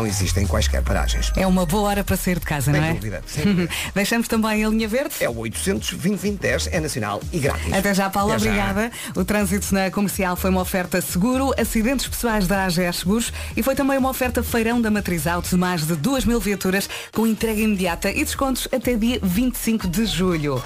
não existem quaisquer paragens. É uma boa hora para sair de casa, Sem não é? dúvida, sem dúvida. Deixamos também a linha verde. É o 800 2010 é nacional e grátis. Até já, Paula, Até já. obrigada. O trânsito na comercial foi uma oferta seguro, acidentes pessoais da AGS Seguros e foi também uma oferta feirão da Matriz Auto de mais de 2 mil viaturas com entrega imediata e descontos até dia 25 de julho.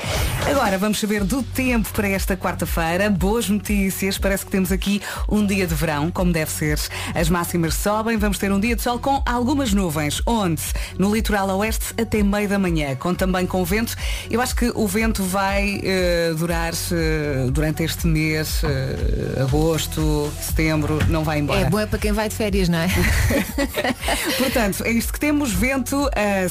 Agora vamos saber do tempo para esta quarta-feira. Boas notícias, parece que temos aqui um dia de verão, como deve ser. As máximas sobem, vamos ter um dia de sol com algumas nuvens. Onde? No litoral oeste até meio da manhã, com também com vento. Eu acho que o vento vai eh, durar eh, durante este mês, eh, agosto, setembro, não vai embora. É bom é para quem vai de férias, não é? Portanto, é isto que temos, vento,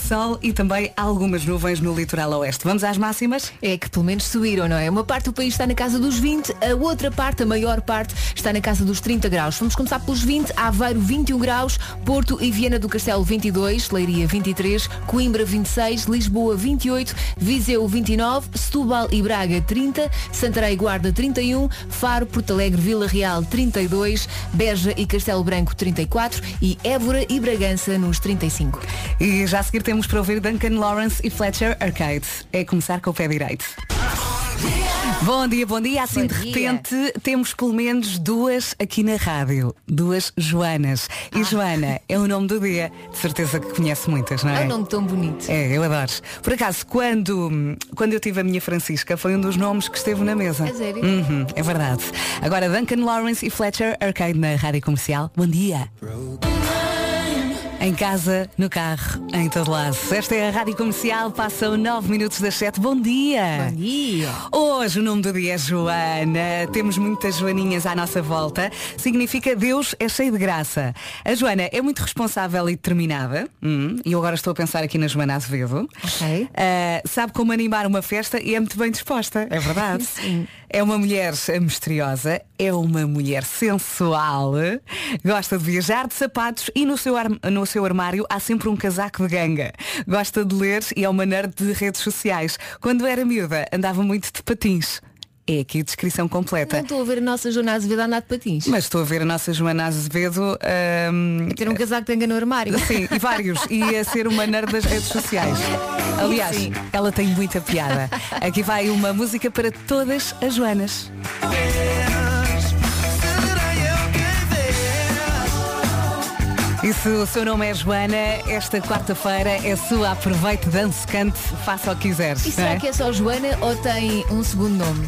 sol e também algumas nuvens no litoral oeste. Vamos às máximas? É que pelo menos subiram, não é? Uma parte do país está na casa dos 20, a outra parte, a maior parte, está na casa dos 30 graus. Vamos começar pelos 20, Aveiro 21 graus, Porto e Viana do Castelo 22, Leiria 23, Coimbra 26, Lisboa 28, Viseu 29, Setúbal e Braga 30, Santarém e Guarda 31, Faro, Porto Alegre, Vila Real 32, Beja e Castelo Branco 34 e Évora e Bragança nos 35. E já a seguir temos para ouvir Duncan Lawrence e Fletcher Arcade. É começar com o pé direito. Bom dia, bom dia. Assim Bom de dia. repente temos pelo menos duas aqui na rádio. Duas Joanas. E Ah. Joana é o nome do dia. De certeza que conhece muitas, não É é? um nome tão bonito. É, eu adoro. Por acaso, quando, quando eu tive a minha Francisca, foi um dos nomes que esteve na mesa. A sério? Uhum, é verdade. Agora, Duncan Lawrence e Fletcher Arcade na Rádio Comercial. Bom dia. Em casa, no carro, em todo lado. Esta é a Rádio Comercial, passam 9 minutos das 7. Bom dia! Bom dia. Hoje o nome do dia é Joana. Temos muitas Joaninhas à nossa volta. Significa Deus é cheio de graça. A Joana é muito responsável e determinada. Hum, e eu agora estou a pensar aqui na Joana Azevedo. Ok. Ah, sabe como animar uma festa e é muito bem disposta. É verdade. Sim. É uma mulher misteriosa, é uma mulher sensual, gosta de viajar de sapatos e no seu, no seu armário há sempre um casaco de ganga. Gosta de ler e é uma nerd de redes sociais. Quando era miúda, andava muito de patins. É aqui a descrição Não completa. estou a ver a nossa Joana Azevedo a andar de patins. Mas estou a ver a nossa Joana Azevedo ahm, Ter um casaco de no armário. Sim, e vários. E a ser uma nerd das redes sociais. Aliás, Sim. ela tem muita piada. Aqui vai uma música para todas as Joanas. E se o seu nome é Joana, esta quarta-feira é sua. Aproveite, dance, cante, faça o que quiser. E será que é só Joana ou tem um segundo nome?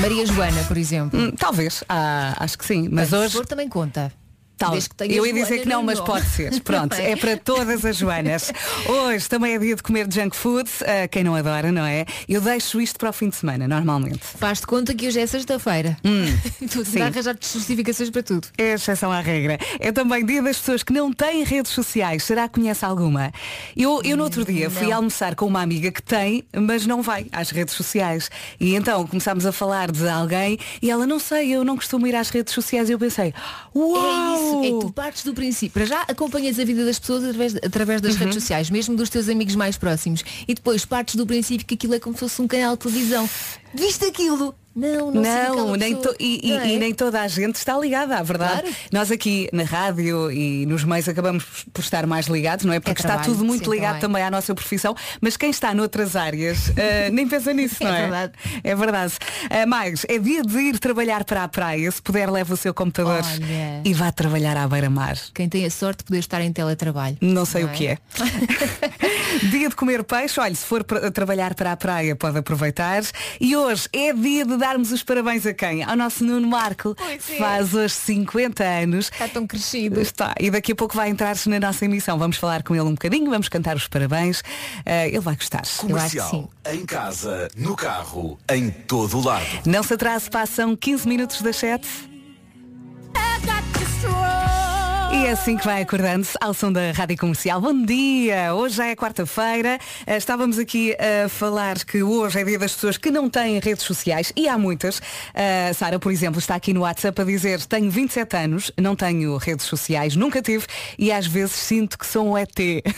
Maria Joana, por exemplo. Hum, Talvez, Ah, acho que sim. Mas Se hoje. também conta. Tal. Desde que tenha Eu ia dizer que não, mas pode ser. Pronto, é? é para todas as Joanas. Hoje também é dia de comer junk food, ah, quem não adora, não é? Eu deixo isto para o fim de semana, normalmente. Faz-te conta que hoje é sexta-feira. tu Hum. sim. a arranjar justificações para tudo. É exceção à regra. É também dia das pessoas que não têm redes sociais. Será que conhece alguma? Eu, eu no outro dia fui não. almoçar com uma amiga que tem, mas não vai às redes sociais. E então começámos a falar de alguém e ela, não sei, eu não costumo ir às redes sociais. E eu pensei, uau! É que tu partes do princípio. Para já acompanhas a vida das pessoas através, através das Uhum. redes sociais, mesmo dos teus amigos mais próximos. E depois partes do princípio que aquilo é como se fosse um canal de televisão. Viste aquilo? Não, não, sei Não, nem to- e, Não é? e nem toda a gente está ligada, à verdade. Claro. Nós aqui na rádio e nos meios acabamos por estar mais ligados, não é? Porque está trabalho, tudo muito sim, ligado também. também à nossa profissão, mas quem está noutras áreas eh, nem pensa nisso, É não é? verdade. É verdade. Eh, mais, é dia de ir trabalhar para a praia, se puder leve o seu computador Olha. e vá trabalhar à beira-mar. Quem tem a sorte de poder estar em teletrabalho. Não sei Não o que é? é. dia de comer peixe, olha, se for para trabalhar para a praia pode aproveitar. E hoje é dia de darmos os parabéns a quem? Ao nosso Nuno Marco. Pois é. Faz hoje 50 anos. Está tão crescido. Está, e daqui a pouco vai entrar na nossa emissão. Vamos falar com ele um bocadinho, vamos cantar os parabéns. Eh, ele vai gostar. Comercial. Em casa, no carro, em todo o lado. Não se atrase, passam 15 minutos das 7. E é assim que vai acordando-se ao som da Rádio Comercial. Bom dia! Hoje já é quarta-feira. Eh, Estávamos aqui a falar que hoje é dia das pessoas que não têm redes sociais e há muitas. A Sara, por exemplo, está aqui no WhatsApp a dizer tenho 27 anos, não tenho redes sociais, nunca tive e às vezes sinto que sou um ET.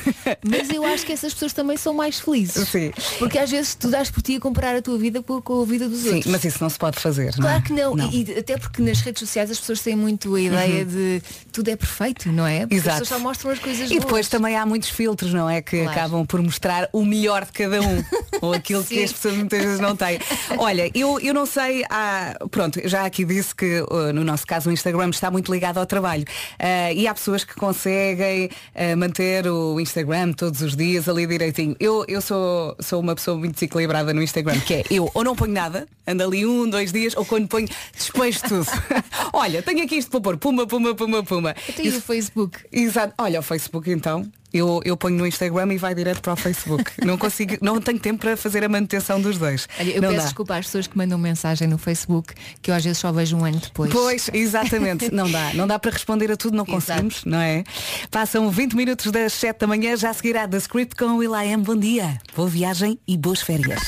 Mas eu acho que essas pessoas também são mais felizes. Sim. Porque às vezes tu dás por ti a comparar a tua vida com, a vida dos Sim, outros. mas isso não se pode fazer. não é? Claro que não. E, e até porque nas redes sociais as pessoas têm muito a ideia Uhum. de tudo é perfeito, perfeito, não é? Porque Exato. as pessoas só mostram as coisas E depois boas. também há muitos filtros, não é? Que Claro. acabam por mostrar o melhor de cada um. ou aquilo que as pessoas muitas vezes não têm. Olha, eu, eu não sei, há, pronto, já aqui disse que uh, no nosso caso o Instagram está muito ligado ao trabalho. Uh, e há pessoas que conseguem uh, manter o Instagram todos os dias ali direitinho. Eu, eu sou, sou uma pessoa muito desequilibrada no Instagram, que é eu ou não ponho nada, ando ali um, dois dias, ou quando ponho, despejo tudo. Olha, tenho aqui isto para pôr, puma, puma, puma, puma. Até aí o Facebook. Exato. Olha, o Facebook então. Eu, eu ponho no Instagram e vai direto para o Facebook. Não consigo, não tenho tempo para fazer a manutenção dos dois. Olha, eu não peço dá. desculpa às pessoas que mandam mensagem no Facebook, que eu às vezes só vejo um ano depois. Pois, exatamente. Não dá. Não dá para responder a tudo, não Exato. conseguimos, não é? Passam 20 minutos das 7 da manhã, já seguirá da Script com o Will.i.am. Bom dia, boa viagem e boas férias.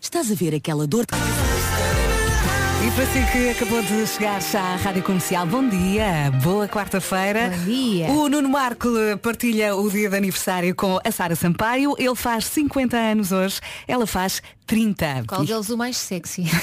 Estás a ver aquela dor de E para si que acabou de chegar já à Rádio Comercial, bom dia, boa quarta-feira. Bom dia. O Nuno Marco partilha o dia de aniversário com a Sara Sampaio. Ele faz 50 anos hoje, ela faz 30. Qual deles o mais sexy?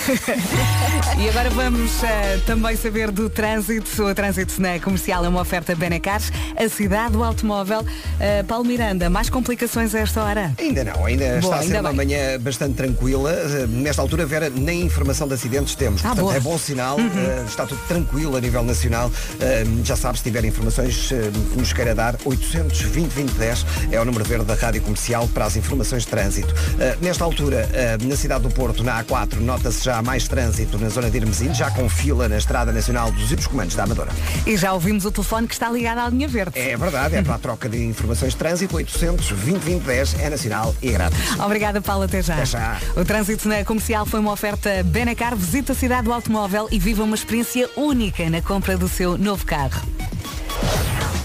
E agora vamos eh, também saber do trânsito. O trânsito na comercial é uma oferta Benecars, a cidade do automóvel. Eh, Paulo Miranda, mais complicações a esta hora? Ainda não, ainda Boa, está a ainda ser uma bem. manhã bastante tranquila. Uh, Nesta altura, Vera, nem informação de acidentes temos. Ah, Portanto, boa. Uhum. é bom sinal, uh, está tudo tranquilo a nível nacional. Uh, Já sabe, se tiver informações uh, que nos queira dar, 820 2010 é o número verde da Rádio Comercial para as informações de trânsito. Uh, Nesta altura, uh, na cidade do Porto, na A4, nota-se já mais trânsito na zona de Irmezinho, já com fila na Estrada Nacional dos Comandos da Amadora. E já ouvimos o telefone que está ligado à linha verde. É verdade, é para a troca de informações de trânsito, 820 2010 é nacional e grátis. Obrigada, Paulo. Até já. Até já. O trânsito na comercial foi uma oferta Benacar. Visita a cidade do automóvel e viva uma experiência única na compra do seu novo carro.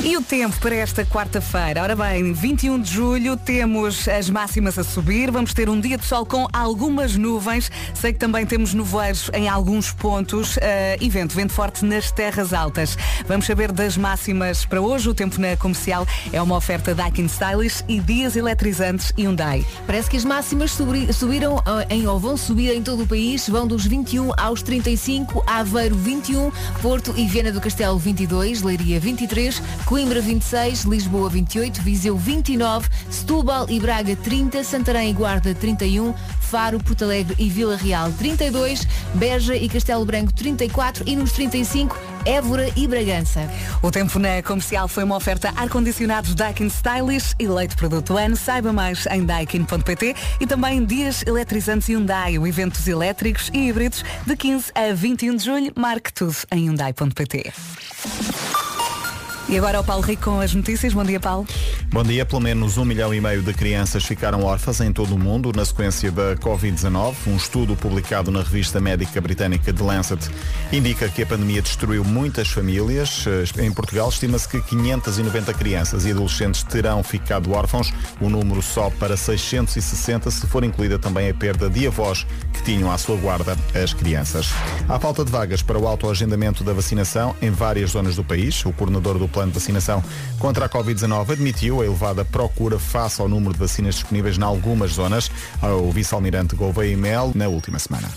E o tempo para esta quarta-feira? Ora bem, 21 de julho temos as máximas a subir, vamos ter um dia de sol com algumas nuvens, sei que também temos nevoeiros em alguns pontos eh, e vento, vento forte nas terras altas. Vamos saber das máximas para hoje, o tempo na comercial é uma oferta Daikin Stylish e dias eletrizantes Hyundai. Parece que as máximas subiram ah, em, ou vão subir em todo o país, vão dos 21 aos 35, Aveiro 21, Porto e Viana do Castelo 22, Leiria 23, Coimbra 26, Lisboa 28, Viseu 29, Setúbal e Braga 30, Santarém e Guarda 31, Faro, Porto Alegre e Vila Real 32, Beja e Castelo Branco 34 e nos 35, Évora e Bragança. O tempo na comercial foi uma oferta ar-condicionados Daikin Stylish, eleito produto ano. Saiba mais em daikin.pt e também dias eletrizantes Hyundai, eventos elétricos e híbridos de 15 a 21 de julho. Marque tudo em hyundai.pt. E agora o Paulo Rico com as notícias. Bom dia, Paulo. Bom dia. Pelo menos um milhão e meio de crianças ficaram órfãs em todo o mundo na sequência da Covid-19. Um estudo publicado na revista médica britânica The Lancet indica que a pandemia destruiu muitas famílias. Eh, Em Portugal estima-se que 590 crianças e adolescentes terão ficado órfãos. O número sobe para 660 se for incluída também a perda de avós que tinham à sua guarda as crianças. Há falta de vagas para o autoagendamento da vacinação em várias zonas do país. O coordenador do plano de vacinação contra a Covid-19 admitiu a elevada procura face ao número de vacinas disponíveis em algumas zonas. O vice-almirante Gouveia e Mel na última semana.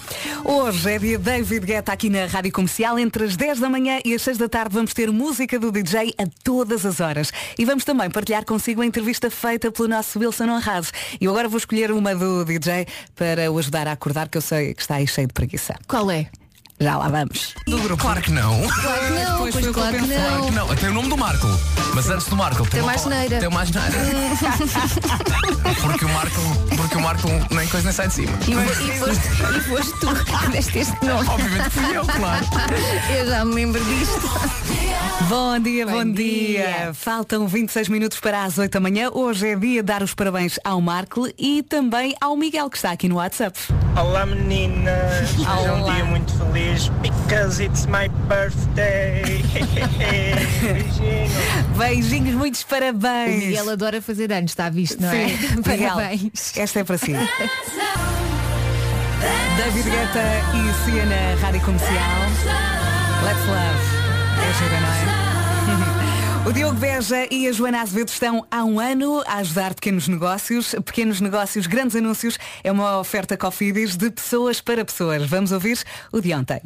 Hoje é dia David Guetta aqui na Rádio Comercial. Entre as 10 da manhã e as 6 da tarde vamos ter música do DJ a todas as horas. E vamos também partilhar consigo a entrevista feita pelo nosso Wilson Honrado. E eu agora vou escolher uma do DJ para o ajudar a acordar, que eu sei que está aí cheio de preguiça. Qual é? Já lá vamos. Do grupo. Claro que não. Claro que não, Depois pois que claro que pensei. Claro não. que não. Tem o nome do Marco. Mas antes do Marco tem, mais neira. Tem mais neira. porque o Marco, porque o Marco nem coisa nem sai de cima. E, e, foste, e foste tu que deste este nome. Obviamente fui eu, claro. Eu já me lembro disto. Bom dia, bom, Bom dia. dia. Faltam 26 minutos para as 8 da manhã. Hoje é dia de dar os parabéns ao Marco e também ao Miguel, que está aqui no WhatsApp. Olá meninas, hoje é um Olá. dia muito feliz because it's my birthday. Beijinho. Beijinhos, muitos O parabéns. Miguel adora fazer anos, está visto, não é? Sim, Miguel, Parabéns. esta é para si. David Guetta e Cia na Rádio Comercial. Let's Love. É gira, não é? O Diogo Beja e a Joana Azevedo estão há um ano a ajudar pequenos negócios. Pequenos negócios, grandes anúncios. É uma oferta Cofidis de pessoas para pessoas. Vamos ouvir o de ontem.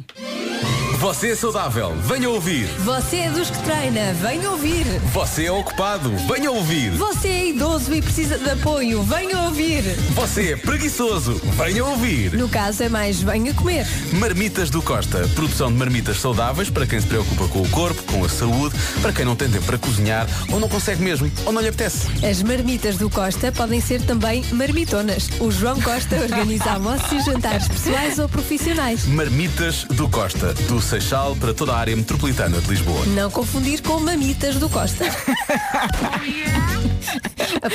Você é saudável, venha ouvir. Você é dos que treina, venha ouvir. Você é ocupado, venha ouvir. Você é idoso e precisa de apoio, venha ouvir. Você é preguiçoso, venha ouvir. No caso é mais, venha comer. Marmitas do Costa, produção de marmitas saudáveis para quem se preocupa com o corpo, com a saúde, para quem não tem tempo para cozinhar ou não consegue mesmo, ou não lhe apetece. As marmitas do Costa podem ser também marmitonas. O João Costa organiza almoços e jantares pessoais ou profissionais. Marmitas do Costa, do Seixal para toda a área metropolitana de Lisboa. Não confundir com mamitas do Costa.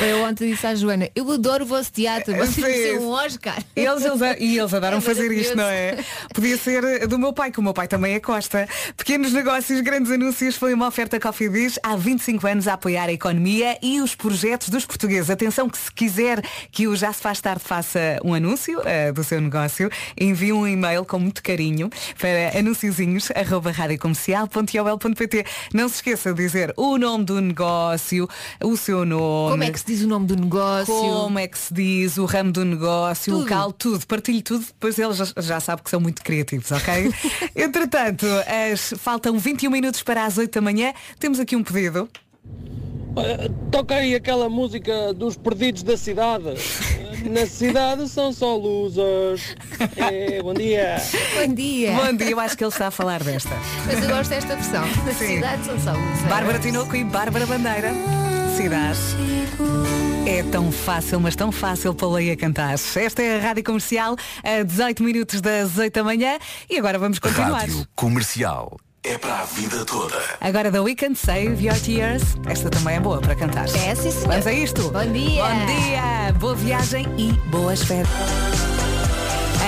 Eu ontem disse à Joana, eu adoro o vosso teatro, vocês Sim. merecem um Oscar. Eles, eles, e eles adoram É fazer isto, não é? Podia ser do meu pai, que o meu pai também é Costa. Pequenos negócios, grandes anúncios, foi uma oferta Coffee Biz há 25 anos a apoiar a economia e os projetos dos portugueses. Atenção que se quiser que o Já se faz tarde faça um anúncio eh, do seu negócio, envie um e-mail com muito carinho para anunciozinhos.radiocomercial.ol.pt Não se esqueça de dizer o nome do negócio, o seu nome. Como é que se diz o nome do negócio? Como é que se diz, o ramo do negócio, o Tudo. local, tudo, partilhe tudo, depois eles já, já sabem que são muito criativos, ok? Entretanto, as, faltam 21 minutos para as 8 da manhã, temos aqui um pedido. Toca aí aquela música dos perdidos da cidade. Na cidade são só losers. É, bom dia. Bom dia. Bom dia, eu acho que ele está a falar desta. Mas eu gosto desta versão. Na Sim. cidade são só luzes. Bárbara Tinoco e Bárbara Bandeira. Cidade. É tão fácil, mas tão fácil para ler a cantar. Esta é a Rádio Comercial, a 18 minutos das 8 da manhã e agora vamos continuar. Rádio Comercial. É para a vida toda. Agora da Weekend Save Your Tears. Esta também é boa para cantar. É, sim, senhor. Vamos a isto. Bom dia. Bom dia. Boa viagem e boas férias.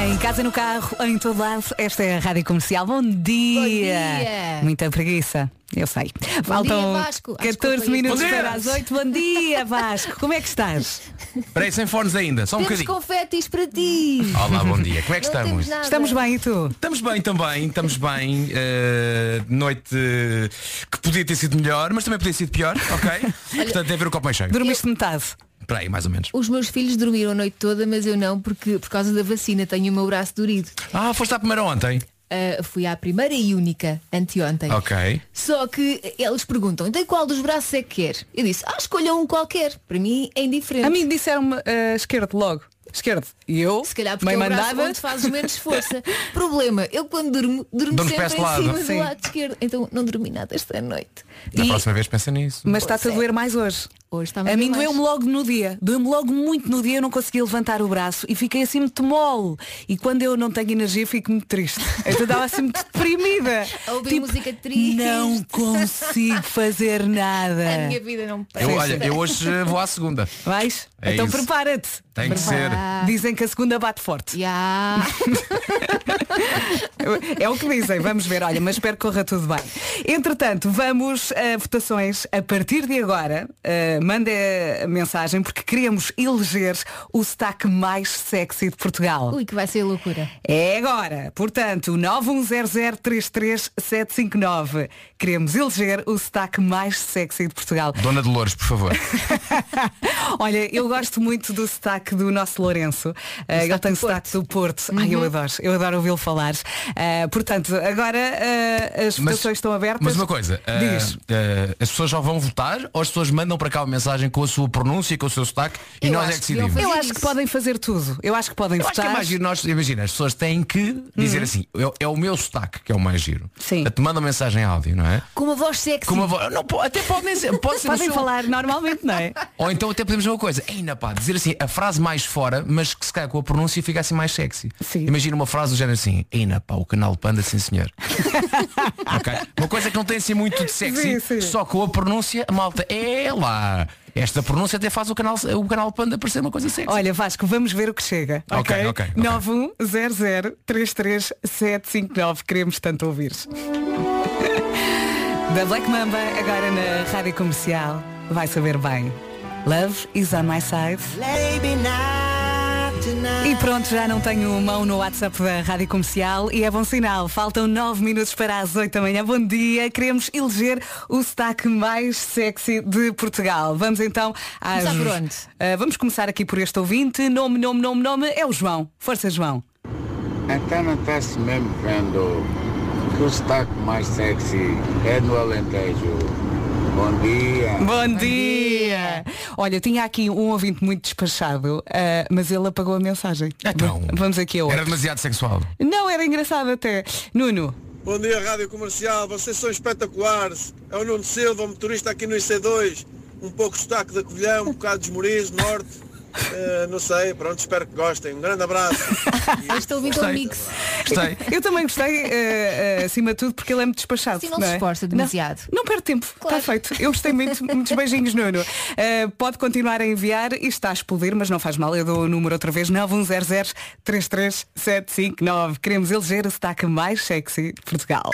Em casa, no carro, em todo lado, esta é a Rádio Comercial. Bom dia. dia. Muita preguiça, eu sei. Faltam dia, Vasco. Ah, 14 desculpa, minutos Bom dia. para as 8. Bom dia, Vasco. Como é que estás? Peraí, sem fones ainda, só um Temos bocadinho. confetes para ti. Olá, bom dia. Como é que Não estamos? Estamos bem e tu? Estamos bem também, estamos bem. eh, noite eh, que podia ter sido melhor, mas também podia ter sido pior, ok? Portanto, deve ver o copo mais cheio. Dormiste metade. Espera aí, mais ou menos. Os meus filhos dormiram a noite toda, mas eu não, porque por causa da vacina tenho o meu braço dorido. Ah, foste à primeira ontem. Ah, fui à primeira e única, anteontem. Ok. Só que eles perguntam, então qual dos braços é que quer? Eu disse, ah, escolha um qualquer. Para mim é indiferente. A mim disseram-me uh, esquerdo logo. Esquerdo. E eu, Se calhar porque é o braço mandada, onde fazes menos força. Problema, eu quando durmo, durmo Dormes sempre para em lado. cima Sim. do lado esquerdo. Então não dormi nada esta noite. Na E- próxima vez pensa nisso. mas está-te a doer mais hoje. Hoje está-me A a mim doeu-me logo no dia. Doeu-me logo muito no dia, eu não conseguia levantar o braço e fiquei assim muito mole. E quando eu não tenho energia fico muito triste. Então estava assim muito deprimida. A ouvir música triste. Não consigo fazer nada. A minha vida não Eu, presta. olha, eu hoje vou à segunda. Vais? É então prepara-te. Tem que ser. Dizem que a segunda bate forte. Ya. É o que dizem, vamos ver, olha, mas espero que corra tudo bem. Entretanto, vamos a votações a partir de agora. Uh, mande a mensagem porque queremos eleger o sotaque mais sexy de Portugal. Ui, que vai ser loucura. É agora. Portanto, 910033759. Queremos eleger o sotaque mais sexy de Portugal. Dona Dolores, por favor. Olha, eu gosto muito do sotaque do nosso Lourenço. Uh, ele sotaque tem do sotaque do Porto. Ai, eu adoro. Eu adoro ouvi-lo falar. Uh, portanto, agora uh, as votações estão abertas. Mas uma coisa, ah, as pessoas só vão votar ou as pessoas mandam para cá uma mensagem com a sua pronúncia, com o seu sotaque e Eu nós é acho que decidimos? Eu acho que podem fazer tudo. Eu acho que podem Eu acho que votar. é mais giro nós, imagina, as pessoas têm que dizer assim, é, é o meu sotaque que é o mais giro. Sim. Te mandam mensagem áudio, não é? Com uma voz sexy. Com uma voz, não, até pode nem ser, pode ser Podem seu- falar normalmente, não é? Ou então até podemos dizer uma coisa, ainda pá, dizer assim, a frase mais fora, mas que se calhar com a pronúncia fica assim mais sexy. Sim. Imagina uma frase do género assim, ainda pá, o canal Panda, sim senhor. Ok? Uma coisa que não tem assim muito de sexy, Sim, sim. só com a pronúncia, a malta, é lá. Esta pronúncia até faz o canal, o canal Panda parecer uma coisa sexy. Olha, Vasco, vamos ver o que chega. Ok, ok, ok. 910033759. Queremos tanto ouvir. Da Black Mamba, agora na Rádio Comercial. Vai saber bem. Love is on my side. E pronto, já não tenho mão no WhatsApp da Rádio Comercial e é bom sinal. Faltam 9 minutos para as 8 da manhã. Bom dia. Queremos eleger o sotaque mais sexy de Portugal. Vamos então às... Começar por onde? Ah, vamos começar aqui por este ouvinte. Nome, nome, nome, nome. É o João. Força, João. Então não está-se mesmo vendo o sotaque mais sexy é no Alentejo. Bom dia. Bom dia! Olha, tinha aqui um ouvinte muito despachado, ah, mas ele apagou a mensagem. Então. Vamos aqui a Era outro. demasiado sexual. Não, era engraçado até. Nuno, Bom dia, Rádio Comercial. Vocês são espetaculares. É o Nuno Silva, motorista aqui no IC2. Um pouco de sotaque da Covilhã, um bocado de Esmoriz, Norte. Eh, não sei, pronto, espero que gostem. Um grande abraço. Ouvinte é um mix. Gostei. eu também gostei, ah, ah, acima de tudo, porque ele é muito despachado. Sim, não se é? esforça demasiado. Não, não perde tempo, Claro. está feito. Eu gostei muito, muitos beijinhos, Nuno. Pode continuar a enviar e está a explodir, mas não faz mal. Eu dou o número outra vez, 910 33759. Queremos eleger o sotaque mais sexy de Portugal.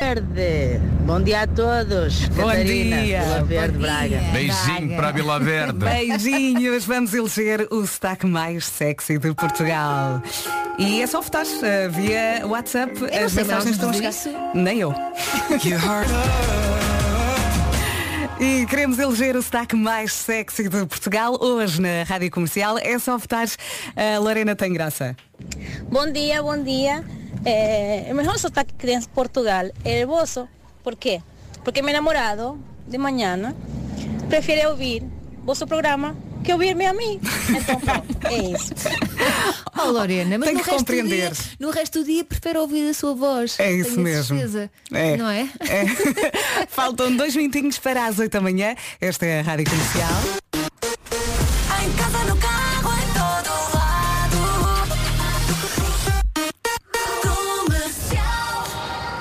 Verde. Bom dia a todos. Bom Catarina, dia. Vila Verde, Bom Braga. dia. Beijinho Braga. para a Vila Verde. Beijinhos, vamos eleger o sotaque mais sexy de Portugal. E é só votar ah, via WhatsApp. não As mensagens estão a. Nem eu. E queremos eleger o sotaque mais sexy de Portugal hoje na Rádio Comercial. É só votar. A Lorena tem graça. Bom dia, bom dia. Eh, o mejor sotaque que tem Portugal é o vosso. Por quê? Porque meu namorado, de manhã, prefere ouvir vosso programa que ouvir-me a mim. Então, pronto, é isso. Oh Lorena, mas Tem no que resto, compreender. Do dia, no resto do dia prefere ouvir a sua voz. É isso Tenho mesmo. certeza. É. Não é? É. Faltam dois minutinhos para as oito da manhã. Esta é a Rádio Comercial.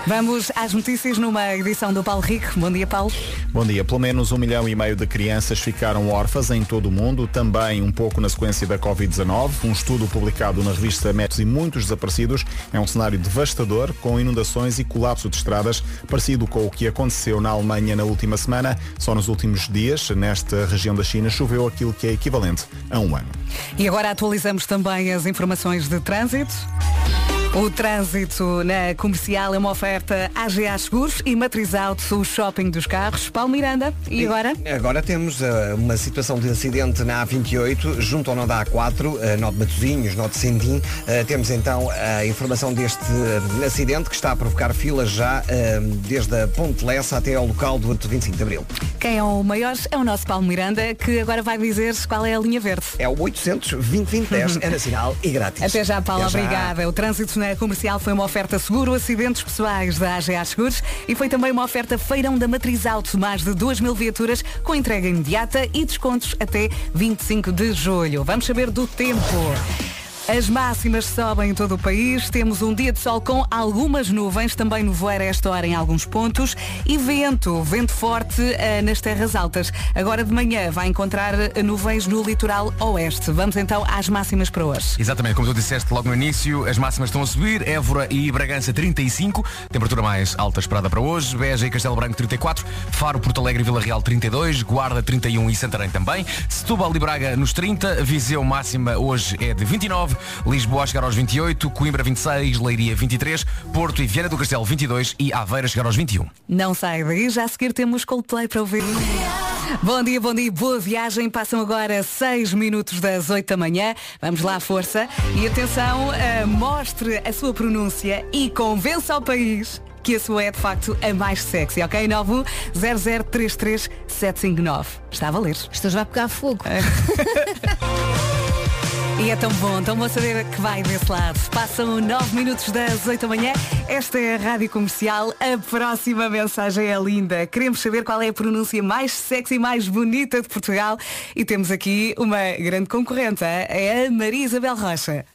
Vamos às notícias numa edição do Paulo Rico. Bom dia, Paulo. Bom dia. Pelo menos um milhão e meio de crianças ficaram órfãs em todo o mundo, também um pouco na sequência da Covid-19. Um estudo publicado na revista Médicos e muitos desaparecidos é um cenário devastador, com inundações e colapso de estradas, parecido com o que aconteceu na Alemanha na última semana. Só nos últimos dias, nesta região da China, choveu aquilo que é equivalente a um ano. E agora atualizamos também as informações de trânsito. O trânsito na comercial é uma oferta AGA Seguros e Matriz Auto, o shopping dos carros. Paulo Miranda, e agora? Agora temos ah, uma situação de acidente na A28, junto ao nó da A4, uh, nó de Matosinhos, nó de Sendim. Ah, temos então a informação deste ah, acidente que está a provocar filas já desde a Ponte Lessa até ao local do 25 de Abril. Quem é o maior é o nosso Paulo Miranda, que agora vai dizer qual é a linha verde. É o 800 2010 é nacional e grátis. Até já, Paulo. Até já. Obrigada. O trânsito na comercial foi uma oferta seguro, acidentes pessoais da AGA Seguros e foi também uma oferta feirão da Matriz Auto, mais de 2 mil viaturas com entrega imediata e descontos até 25 de julho. Vamos saber do tempo. As máximas sobem em todo o país. Temos um dia de sol com algumas nuvens, também nevoeiro a esta hora em alguns pontos e vento, vento forte eh, nas terras altas. Agora de manhã vai encontrar eh, nuvens no litoral oeste. Vamos então às máximas para hoje. Exatamente, como tu disseste logo no início, as máximas estão a subir. Évora e Bragança 35, temperatura mais alta esperada para hoje. Beja e Castelo Branco 34, Faro, Porto Alegre e Vila Real 32, Guarda 31 e Santarém também. Setúbal e Braga nos 30, Viseu máxima hoje é de 29, Lisboa a chegar aos 28, Coimbra 26, Leiria 23, Porto e Viana do Castelo 22 e Aveira chegar aos 21. Não sai daí, já a seguir temos Coldplay para ouvir. Bom dia, bom dia, boa viagem. Passam agora 6 minutos das 8 da manhã. Vamos lá, força. E atenção, eh, mostre a sua pronúncia e convença ao país que a sua é de facto a mais sexy, ok? 910033759. Está a valer. Isto já vai pegar fogo. E é tão bom, tão bom saber que vai desse lado. Passam 9 minutos das 8 da manhã. Esta é a Rádio Comercial. A próxima mensagem é linda. Queremos saber qual é a pronúncia mais sexy, mais bonita de Portugal. E temos aqui uma grande concorrente, é a Maria Isabel Rocha.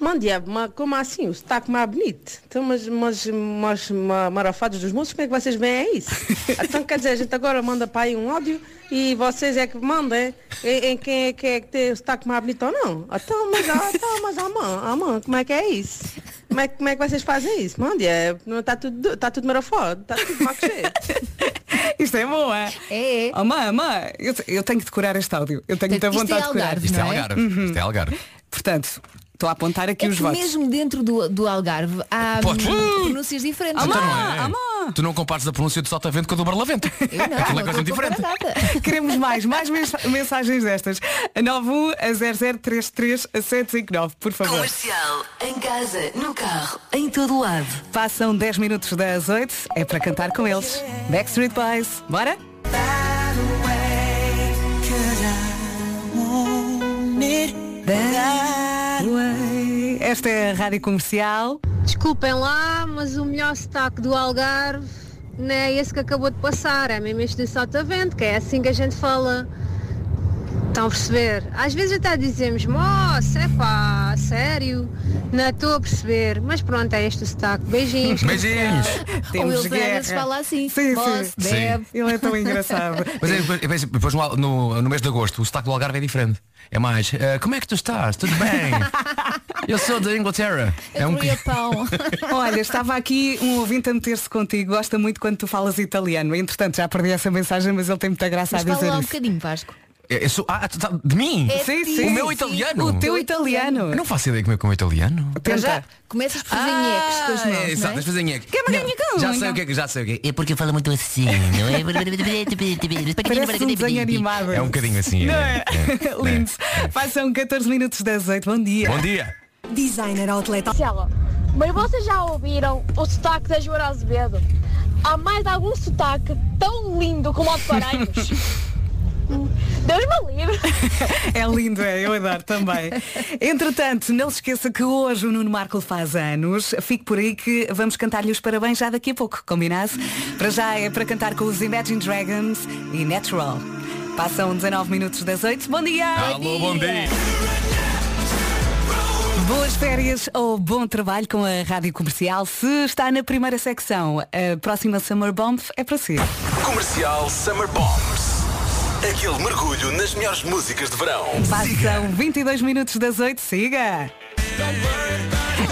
Bom dia, mas como assim? O sotaque mais bonito? Então, mas, mas, mas ma- marafados dos músicos, como é que vocês veem é isso? Então, quer dizer, a gente agora manda para aí um áudio e vocês é que mandam é? em, em quem é que, é que tem o sotaque mais bonito ou não? Então, mas, ah, então, mas amã, amã, como é que é isso? Como é, que- como é que vocês fazem isso? Mande, é, está tudo, tá tudo marafado, está tudo maco cheio. Isto é bom, é? É. Oh, mãe, mãe, eu, eu tenho que decorar este áudio. Eu tenho muita Isto é vontade de decorar. Algarve, Isto é não é? Algarve. Isto é Algarve. Portanto, Estou a apontar aqui É os que votos. mesmo dentro do, do Algarve há Podes. hum, pronúncias diferentes. Então não é? Tu não compares a pronúncia do Sotavento com a do Barlavento. Eu não, Aquilo é não coisa diferente. Queremos mais, mais mens- mensagens destas. 91 a 0033 759, por favor. Comercial, em casa, no carro, em todo lado. Passam 10 minutos das 8, é para cantar com eles. Backstreet Boys, bora? That Esta é a rádio comercial. Desculpem lá, mas o melhor sotaque do Algarve não é esse que acabou de passar, é mesmo este de Sotavento, que é assim que a gente fala. Estão a perceber? Às vezes até dizemos, moça, é pá, sério, não estou a perceber, mas pronto, é este o sotaque. Beijinhos. Beijinhos. O Temos vezes guerra. fala assim. Sim, Boss, sim. Ele é tão engraçado. Mas é, depois, depois- depois no, no- no mês de agosto o sotaque do Algarve é diferente. É mais, "Ah, como é que tu estás? Tudo bem? Eu sou da Inglaterra. É um a pão. Olha, estava aqui um ouvinte a meter-se contigo, gosta muito quando tu falas italiano. Entretanto, já perdi essa mensagem, mas ele tem muita graça Mas a fala dizer um isso. bocadinho, Vasco. Eu sou- ah, tu tá- de mim? É Sim, de sim. O meu sim. italiano? O teu italiano. Eu não faço ideia como é que é o meu italiano. Para já, Tenta. começas por fazer nheques com as mãos, é, não exato, é? fazer nheque. Que maninho, Não, Já sei o que é que já sei o que é. É porque eu falo muito assim, não é? Parece um desenho animado. É um bocadinho assim. Não é, é? é, Lindo. Passam 14 minutos das 8. Bom dia. Bom dia. Designer Outlet. Marcela, mas vocês já ouviram o sotaque da Joana Azevedo? Há mais algum sotaque tão lindo como o de Paranhos? Deus me livre. É lindo, é, eu adoro também. Entretanto, não se esqueça que hoje o Nuno Marco faz anos. Fique por aí que vamos cantar-lhe os parabéns já daqui a pouco, combinado? Para já é para cantar com os Imagine Dragons e Natural. Passam 19 minutos das 8. Bom dia! Alô, bom dia. Boas férias ou bom trabalho com a Rádio Comercial. Se está na primeira secção, a próxima Summer Bomb é para si. Comercial Summer Bombs. Aquele mergulho nas melhores músicas de verão. Passam 22 minutos das 8, siga!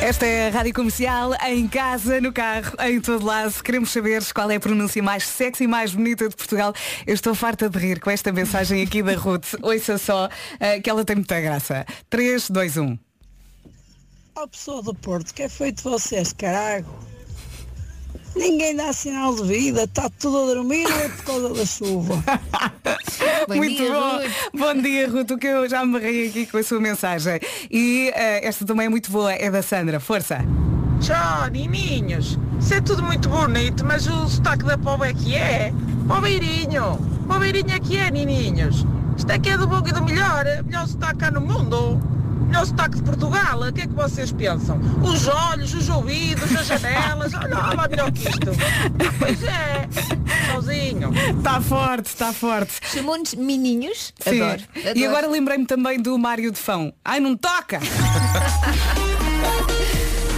Esta é a Rádio Comercial, em casa, no carro, em todo lado. Se queremos saber qual é a pronúncia mais sexy e mais bonita de Portugal, eu estou farta de rir com esta mensagem aqui da Ruth. Ouça só, eh, que ela tem muita graça. um. 3, 2, 1. Ó pessoa do Porto, que é feito de vocês, carago? Ninguém dá sinal de vida, está tudo a dormir é por causa da chuva? Bom Muito dia, bom. Ruth. Bom dia, Ruth, o que eu já me ri aqui com a sua mensagem. E eh, esta também é muito boa, é da Sandra. Força! Tchau, nininhos. Isso é tudo muito bonito, mas o sotaque da pobre é que é. Pobeirinho. Pobeirinho é que é, nininhos. Isto é que é do bom e do melhor. É o melhor sotaque cá no mundo. O melhor sotaque de Portugal. O que é que vocês pensam? Os olhos, os ouvidos, as janelas. Olha lá melhor que isto. Ah, pois é. Sozinho. Está forte, está forte. Chamou-nos mininhos. Sim. Adoro. E adoro. agora lembrei-me também do Mário de Fão. Ai, não toca!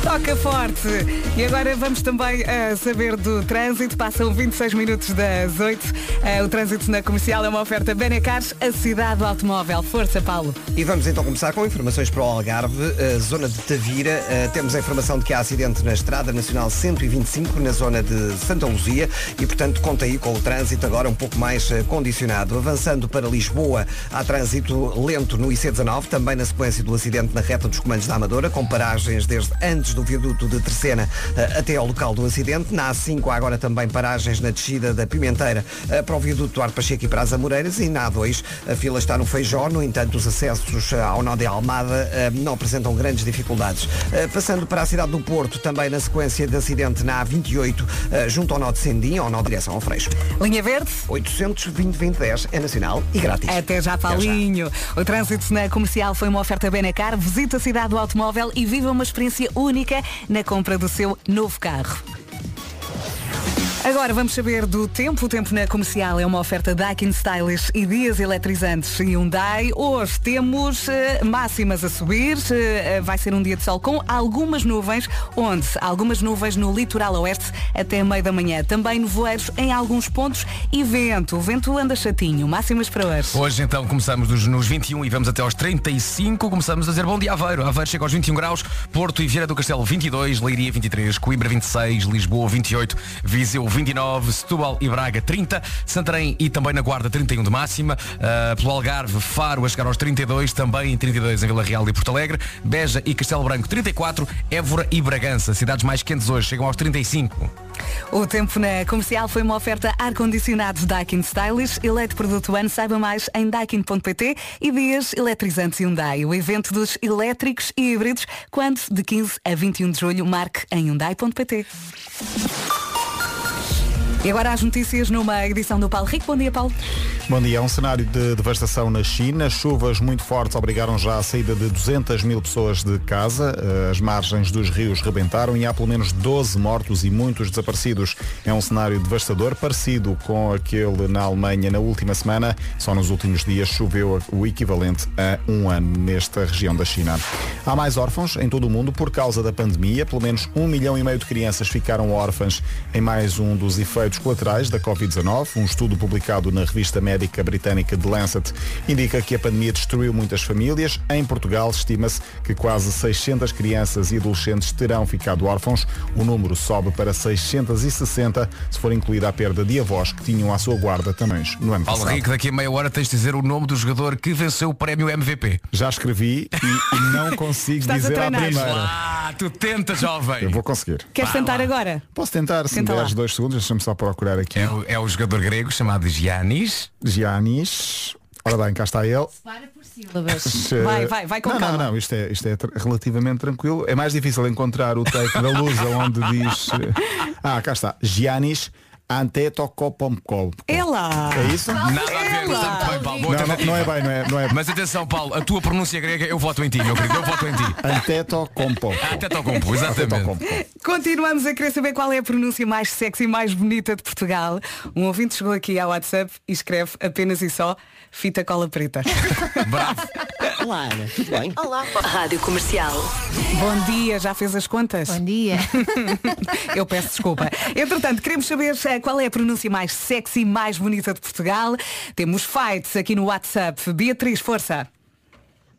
Toca forte! E agora vamos também eh, saber do trânsito. Passam 26 minutos das 8. Eh, o trânsito na comercial é uma oferta Benecars, a cidade do automóvel. Força, Paulo! E vamos então começar com informações para o Algarve, a zona de Tavira. Temos a informação de que há acidente na Estrada Nacional 125, na zona de Santa Luzia, e portanto conta aí com o trânsito agora um pouco mais condicionado. Avançando para Lisboa, há trânsito lento no IC19, também na sequência do acidente na reta dos comandos da Amadora, com paragens desde antes do viaduto de Terceira eh, até ao local do acidente. Na A5 há agora também paragens na descida da Pimenteira eh, para o viaduto Duarte Pacheco e para as Amoreiras e na A2 a fila está no Feijó, no entanto os acessos eh, ao nó de Almada não apresentam grandes dificuldades. Passando para a cidade do Porto, também na sequência de acidente na A28, eh, junto ao nó de Sendim, ao nó de direção ao Freixo. Linha Verde? 820-2010 é nacional e grátis. Até já, Paulinho. O trânsito na comercial foi uma oferta Benacar. Visite a cidade do automóvel e viva uma experiência única na compra do seu novo carro. Agora vamos saber do tempo. O tempo na comercial é uma oferta Daikin Stylish e dias eletrizantes e Hyundai. Hoje temos eh, máximas a subir. Eh, vai ser um dia de sol com algumas nuvens, onde algumas nuvens no litoral oeste até meio da manhã. Também nevoeiros em alguns pontos e vento. O vento anda chatinho. Máximas para hoje. Hoje então começamos nos, nos 21 e vamos até aos 35. Começamos a dizer bom dia Aveiro. Aveiro chega aos 21 graus, Porto e Vieira do Castelo 22, Leiria 23, Coimbra 26, Lisboa 28, Viseu 29, Setúbal e Braga 30, Santarém e também na Guarda 31 de máxima, uh, pelo Algarve, Faro a chegar aos 32, também 32 em Vila Real e Porto Alegre, Beja e Castelo Branco 34, Évora e Bragança, cidades mais quentes hoje, chegam aos 35. O tempo na comercial foi uma oferta ar-condicionado Daikin Stylish, eleito produto ano, saiba mais em daikin.pt e dias eletrizantes Hyundai, o evento dos elétricos e híbridos, quando? De 15 a 21 de julho, marque em hyundai.pt. E agora as notícias numa edição do Paulo Rico. Bom dia, Paulo. Bom dia. É um cenário de devastação na China. Chuvas muito fortes obrigaram já a saída de 200 mil pessoas de casa. Eh, As margens dos rios rebentaram e há pelo menos 12 mortos e muitos desaparecidos. É um cenário devastador, parecido com aquele na Alemanha na última semana. Só nos últimos dias choveu o equivalente a um ano nesta região da China. Há mais órfãos em todo o mundo por causa da pandemia. Pelo menos um milhão e meio de crianças ficaram órfãs em mais um dos efeitos colaterais da Covid-19. Um estudo publicado na revista médica britânica The Lancet indica que a pandemia destruiu muitas famílias. Em Portugal, estima-se que quase 600 crianças e adolescentes terão ficado órfãos. O número sobe para 660 se for incluída a perda de avós que tinham à sua guarda também no ano Paulo passado. Rico, daqui a meia hora tens de dizer o nome do jogador que venceu o prémio MVP. Já escrevi e, e não consigo a dizer à treinar. primeira. Ah, tu tenta, jovem. Eu vou conseguir. Queres tentar agora? Posso tentar, se me Tenta lá. deres dois segundos, deixa-me só procurar aqui. É o, é o jogador grego chamado Giannis. Giannis. Ora bem, cá está ele. Para por sílabas. Eh, Vai, vai, vai com não, calma. Não, não, isto é, isto é relativamente tranquilo. É mais difícil encontrar o take da luz onde diz. Ah, cá está. Giannis Antetokounmpo. É lá. É isso? Nada a ver, está muito bem, Paulo. Boa Não, não, tentativa. não é bem, não é, não é. Mas atenção, Paulo, a tua pronúncia grega, eu voto em ti, meu querido, eu voto em ti. Antetokounmpo. Até ao compo, exatamente. Continuamos a querer saber qual é a pronúncia mais sexy e mais bonita de Portugal. Um ouvinte chegou aqui ao WhatsApp e escreve apenas e só fita cola preta. Bravo. Olá, Ana, tudo bem? Olá, Rádio Comercial. Bom dia, já fez as contas? Bom dia. Eu peço desculpa. Entretanto, queremos saber qual é a pronúncia mais sexy e mais bonita de Portugal. Temos fights aqui no WhatsApp. Beatriz, força.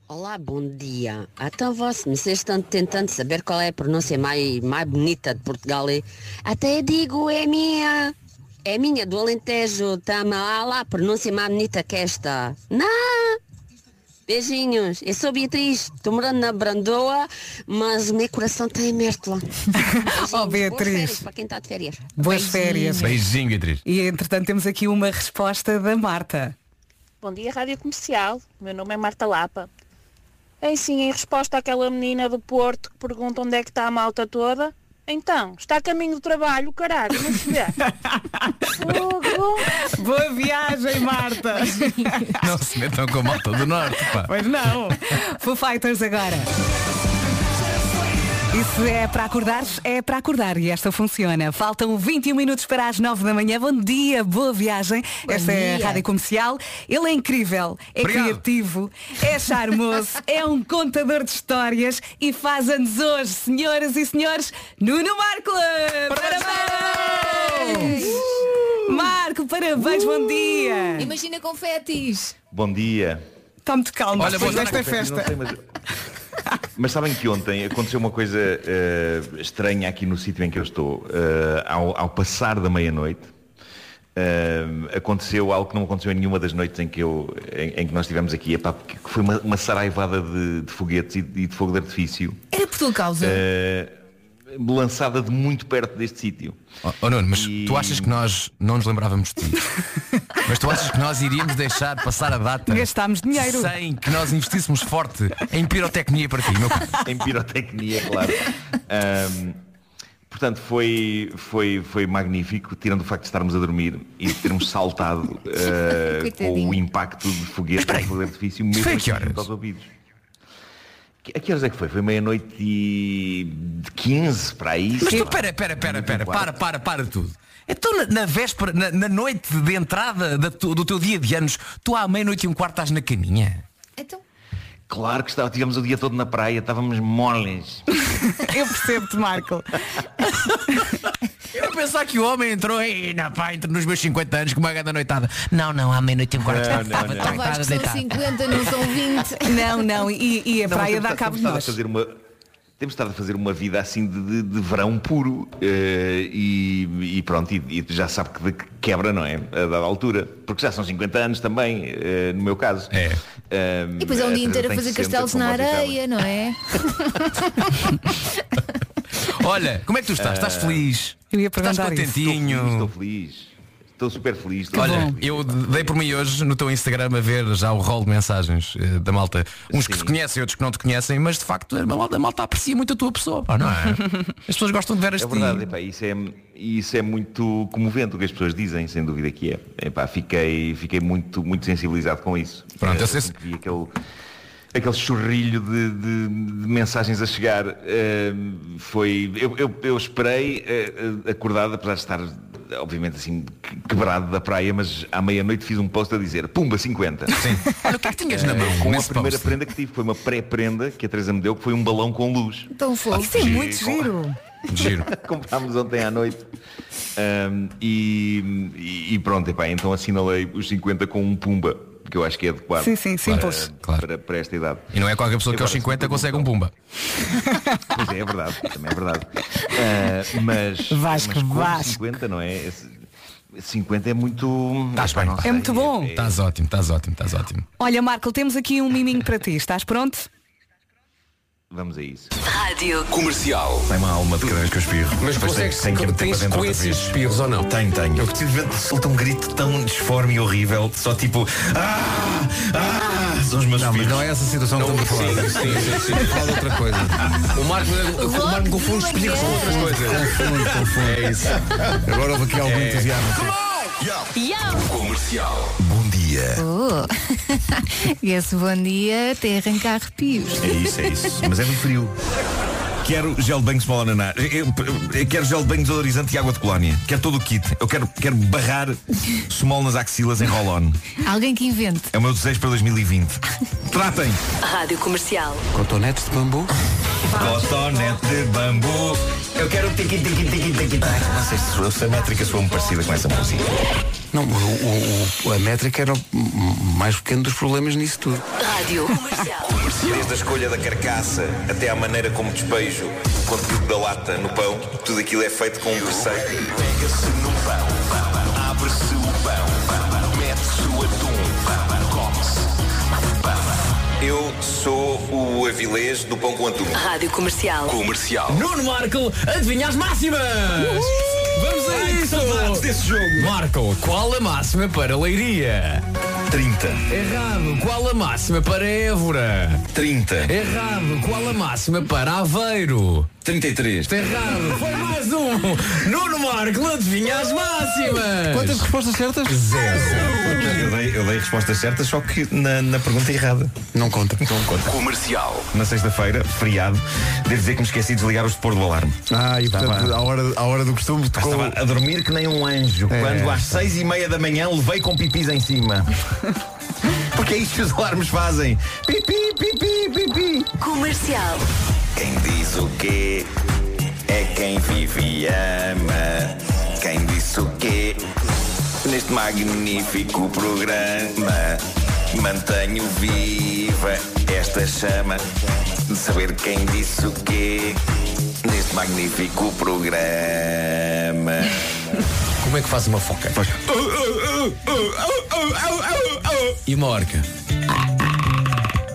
Olá, bom dia. Então vocês vocês estão tentando saber qual é a pronúncia mais, mais bonita de Portugal. Até digo, é minha. É minha do Alentejo. Tama ah, lá, pronúncia mais bonita que esta. Não! Beijinhos. Eu sou Beatriz. Estou morando na Brandoa, mas o meu coração está em Mértola. Oh, Boas Beatriz. férias para quem está de férias. Boas férias. Beijinho, Beatriz. E entretanto temos aqui uma resposta da Marta. Bom dia, Rádio Comercial. Meu nome é Marta Lapa. É sim, em resposta àquela menina do Porto que pergunta onde é que está a malta toda. Então, está a caminho do trabalho, caralho, não se vê. Fogo. Boa viagem, Marta. Não se metam com a malta do norte, pá. Pois não. Foo Fighters agora. Isso é para acordares, é para acordar e esta funciona. Faltam 21 minutos para as 9 da manhã. Bom dia, boa viagem. esta é a dia. Rádio Comercial. Ele é incrível, é Obrigado. criativo, é charmoso, é um contador de histórias e faz anos hoje, senhoras e senhores, Nuno Marco! Parabéns! Marco, parabéns, bom dia! Imagina confetis. Bom dia. Tome-te calma, Olha, depois vou- desta Confesso, festa. Mas... sabem que ontem aconteceu uma coisa eh, estranha aqui no sítio em que eu estou. Eh, ao, ao passar da meia-noite, eh, aconteceu algo que não aconteceu em nenhuma das noites em que, eu, em, em que nós estivemos aqui. Epá, que foi uma, uma saraivada de, de foguetes e de, e de fogo de artifício. Era por tua causa. Lançada de muito perto deste sítio. Oh, oh, Nuno, mas tu achas que nós não nos lembrávamos de ti? mas tu achas que nós iríamos deixar passar a data Gastámos dinheiro. sem que nós investíssemos forte em pirotecnia para ti, meu em pirotecnia, claro. Ahm, portanto, foi, foi, foi magnífico, tirando o facto de estarmos a dormir e de termos saltado ah, com o impacto de foguete e fogo de artifício mesmo foi que horas? junto aos ouvidos. Que- A que horas é que foi? Foi meia-noite e de 15 para aí. Mas tu, pera, pera, pera, pera, para, para, para tudo. Então na, na véspera, na, na noite de entrada da do teu dia de anos, tu à meia-noite e um quarto estás na caminha? Então, Claro que estava, tivemos o dia todo na praia, estávamos moles. Eu percebo-te, Marco. Pensar que o homem entrou e na pá, entrou nos meus 50 anos com uma grande noitada. Não, não, à meia-noite e um quarto Não, estava não, não. estava são deitado. 50, não são 20. Não, não, e, e a Não, praia dá cabo de nós. fazer uma temos estado a fazer uma vida assim de, de- de verão puro eh, e, e pronto, e, e já sabe que quebra, não é? A dada altura. Porque já são 50 anos também, eh, no meu caso. É. E depois é um dia inteiro a fazer castelos na areia, não é? Olha, como é que tu estás? Estás feliz? Eu ia Estás perguntar isso. contentinho? Estou feliz. Estou super feliz. estou Olha, feliz. eu dei por mim hoje no teu Instagram a ver já o rol de mensagens eh, da malta. Uns que te conhecem, outros que não te conhecem, mas de facto a malta, a malta aprecia muito a tua pessoa, pá, não é? As pessoas gostam de ver É este verdade, epá, isso, é, isso é muito comovente o que as pessoas dizem, sem dúvida que é. Epá, fiquei, fiquei muito, muito sensibilizado com isso. Pronto, Eh, eu sei que vi aquele, aquele chorrilho de, de- de mensagens a chegar. eh, foi. Eu, eu, eu esperei eh, acordado, apesar de estar obviamente assim que- quebrado da praia, mas à meia-noite fiz um post a dizer Pumba 50. Sim. Olha o que é que tinhas na Eh, mão Com a primeira post? prenda que tive, foi uma pré-prenda que a Teresa me deu, que foi um balão com luz. Tão fofo. Isso é muito Sim, com- giro. Giro. Comprámos ontem à noite e, e- e pronto, epá, então assinalei os 50 com um pumba, que eu acho que é adequado Sim, sim, para, simples. para, para esta idade. E não é qualquer pessoa que aos Agora, 50 se consegue um pumba. Pois é, é verdade, também é verdade. Ah, mas, Vasco, mas Vasco. 50, não é? Esse- 50 é muito. Estás bem, É muito bom. Estás ótimo, estás ótimo, estás ótimo. Olha, Marco, temos aqui um miminho para ti. Estás pronto? Vamos a isso. Rádio. Comercial. Tem uma alma de cada vez que eu espirro. Mas Depois consegues, tenho que dentro outra sequências de espirros ou não? Tenho, tenho. Eu simplesmente solto um grito tão disforme e horrível, só tipo. Ah! Ah! São os meus Não, mas espirros. não é essa situação que estamos a falar. Sim, sim, sim. Fala de outra coisa. O Marco, o Marco confunde espirros com outras coisas. Confundo, confundo. É isso. Agora houve aqui algum É. entusiasmo. Comercial. Bom dia. Oh. esse bom dia até arrancar arrepios. É isso, é isso. Mas é do frio. Quero gel de banho small ananá. Eu, eu quero gel de banho desodorizante e água de colónia. Quero todo o kit. Eu quero, quero barrar small nas axilas em roll-on. Alguém que invente. É o meu desejo para 2020. Tratem! Rádio Comercial. Cotonetes de bambu. Cotonete de bambu. Eu quero tiqui tiqui tiqui tiqui. Ai, Não sei se, se a métrica soa parecida com essa música. Não, o, o- a métrica era o mais pequeno dos problemas nisso tudo. Rádio Comercial. Desde a escolha da carcaça até à maneira como despejo o conteúdo da lata no pão, tudo aquilo é feito com um preceito. Pega-se no pão, abre-se Eu sou o avilés do pão com atum. Rádio Comercial. Comercial. Nuno Marco, adivinha as máximas! Vamos a isso! desse jogo. Marco, qual a máxima para Leiria? 30, Errado, qual a máxima para Évora? 30, Errado, qual a máxima para Aveiro? 33. Está errado, foi mais um! Nuno Marco, adivinha as máximas! Quantas respostas certas? Zero. Eu dei, eu dei respostas certas, só que na, na pergunta errada. Não conta. Não conta. Comercial. Na sexta-feira, feriado, devo dizer que me esqueci de desligar os de pôr do alarme. Ah, e portanto, à hora, à hora do costume tocou. Estava a dormir que nem um anjo, É. quando às seis e meia da manhã levei com pipis em cima. Porque é isso que os alarmes fazem. Pipi, pipi, pipi. Comercial. Quem diz o quê é quem vive e ama. Quem disse o quê neste magnífico programa. Mantenho viva esta chama de saber quem disse o quê neste magnífico programa. Como é que faz uma foca? E uma orca?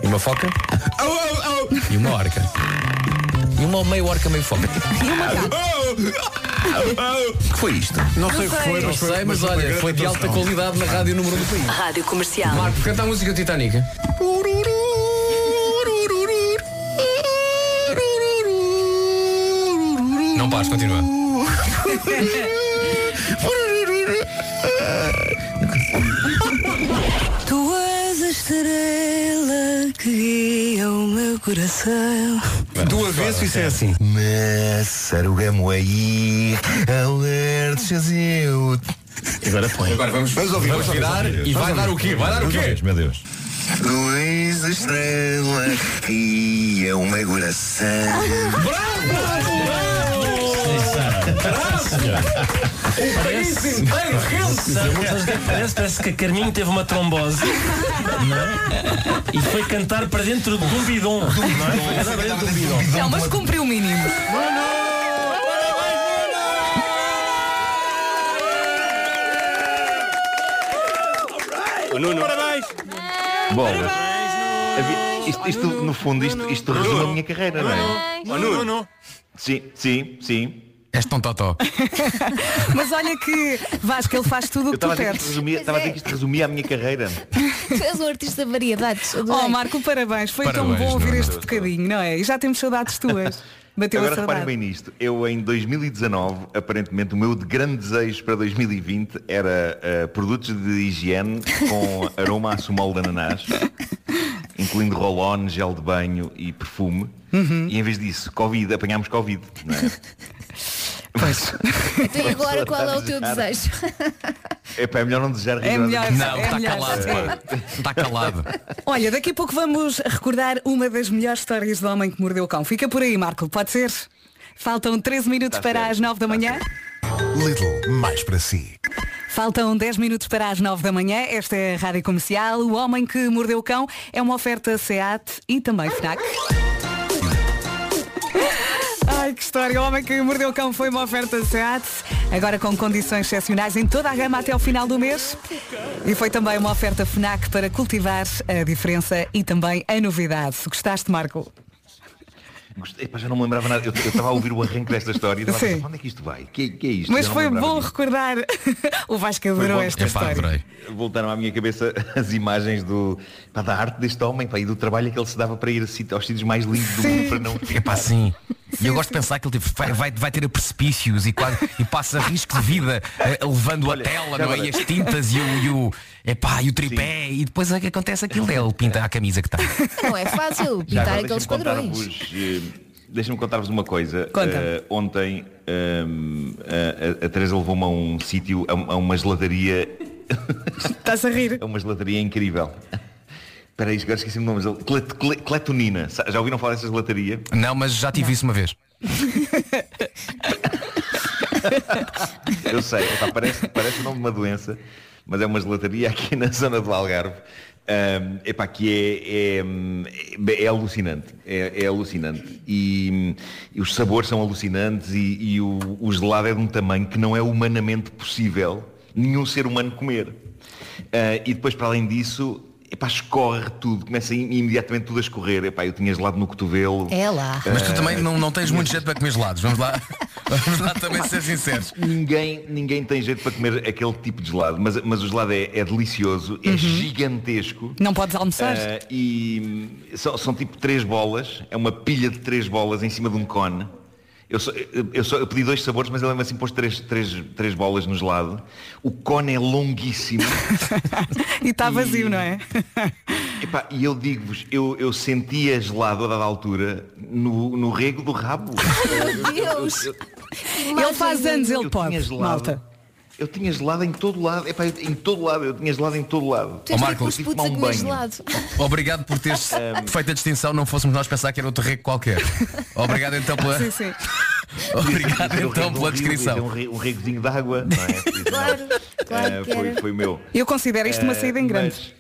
E uma foca? E uma orca? E uma meio orca, meio foca? O que foi isto? Não sei o que foi, Não mas foi, sei, mas uma olha, foi de alta qualidade na rádio número um do país. Rádio Comercial. Marco, canta a música do Titanic. Não pares, continua. Tu és a estrela que guia o meu coração. Do avesso isso é assim. Massarugamo aí, alerta chazeu. Agora põe. Agora vamos, Vamos ouvir, vamos virar ouvir. e vai dar o quê? Vai dar o quê? Meu Deus. Luz estrela e é o meu coração. Bravo! O país inteiro rende-se. Que parece? Que a Carminho teve uma trombose é? e foi cantar para dentro de um bidon. Não é? Mas cumpriu o mínimo. O Nuno. Parabéns! Bolas. Havia- Isto, isto, no fundo, isto, isto resume a minha carreira, não é? Nuno. Sim, sim, sim. És tão totó. Mas olha que Vasco, ele faz tudo o que tu pedes. estava a dizer que isto resumia a minha carreira. Tu és um artista de variedades. Oh Marco, parabéns. Foi tão Parabéns, bom ouvir Nuno. este bocadinho, não é? E já temos saudades tuas. Bateu Agora a reparem saudade. bem nisto. Eu em 2019, aparentemente, o meu grande desejo para 2020 era eh, produtos de higiene com aroma a sumol de ananás, incluindo roll-on, gel de banho e perfume. Uhum. E em vez disso, Covid, apanhámos Covid. Não é? Então e agora qual é o teu desejo? Epá, é melhor não desejar É melhor, Não, está calado. É. pá. Está calado. Olha, daqui a pouco vamos recordar uma das melhores histórias do homem que mordeu o cão. Fica por aí, Marco, pode ser? Faltam 13 minutos Tá para certo, as 9 da manhã. Lidl, mais para si. Faltam 10 minutos para as 9 da manhã. Esta é a Rádio Comercial. O Homem que Mordeu o Cão é uma oferta SEAT e também FNAC. Ai, que história. O Homem que Mordeu o Cão foi uma oferta SEAT. Agora com condições excepcionais em toda a gama até ao final do mês. E foi também uma oferta FNAC para cultivar a diferença e também a novidade. Gostaste, Marco? Gostei, já não me lembrava nada. Eu estava a ouvir o arranque desta história e estava a pensar, onde é que isto vai? Que, que é isto? Mas foi bom disto. recordar. o Vasco adorou esta história. Voltaram à minha cabeça as imagens do, pá, da arte deste homem pá, e do trabalho que ele se dava para ir aos sítios mais lindos do mundo para não É pá, sim. E eu gosto de pensar que ele tipo, vai, vai, vai ter a precipícios e, quase, e passa risco de vida eh, levando a tela, não é? E as tintas e o, e o, epá, e o tripé e depois é que acontece aquilo. Ele pinta a camisa que está. Não é fácil pintar agora aqueles padrões. contar-vos, eh, Deixem-me contar-vos uma coisa. Conta. Eh, ontem ehm, a, a- a Teresa levou-me a um sítio, a, a uma gelataria. Estás a rir? A uma gelataria incrível. Espera aí, agora esqueci o nome. Cletonina. Já ouviram falar dessa gelataria? Não, mas já tive isso uma vez. Eu sei, epá, parece, parece o nome de uma doença, mas é uma gelataria aqui na zona do Algarve. Ahm, epá, que é, é, é alucinante. É, é alucinante. E, e os sabores são alucinantes e, e o, o gelado é de um tamanho que não é humanamente possível nenhum ser humano comer. Ah, e depois, para além disso, epá, escorre tudo, começa im- imediatamente tudo a escorrer. Epá, eu tinha gelado no cotovelo. É lá. Mas tu também não, não tens muito jeito para comer gelados. Vamos lá, vamos lá também ser sinceros. Ninguém, ninguém tem jeito para comer aquele tipo de gelado, mas, mas o gelado é, é delicioso, é gigantesco. Não podes almoçar? Ah, e são, são tipo três bolas, é uma pilha de três bolas em cima de um cone. Eu, só, eu, eu só- eu pedi dois sabores, mas ele mesmo assim pôs três, três, três bolas no gelado. O cone é longuíssimo. E está vazio, não é? Epá, e eu digo-vos, eu, eu sentia gelado a dada altura no, no rego do rabo. Meu Deus! Ele faz anos, ele Eu pode, malta. Eu tinha gelado em todo lado. Epá, eu- em todo lado. Eu tinha gelado em todo lado. Ó, tipo Marco, tive que tomar um banho. gelado. Obrigado por teres feito a distinção, não fôssemos nós pensar que era outro rego qualquer. Obrigado então pela. Sim, sim. Obrigado então pela um descrição. Um, re- um regozinho de água, não é? Claro, claro eh, que foi, o meu. Eu considero isto uma Eh, saída em grande.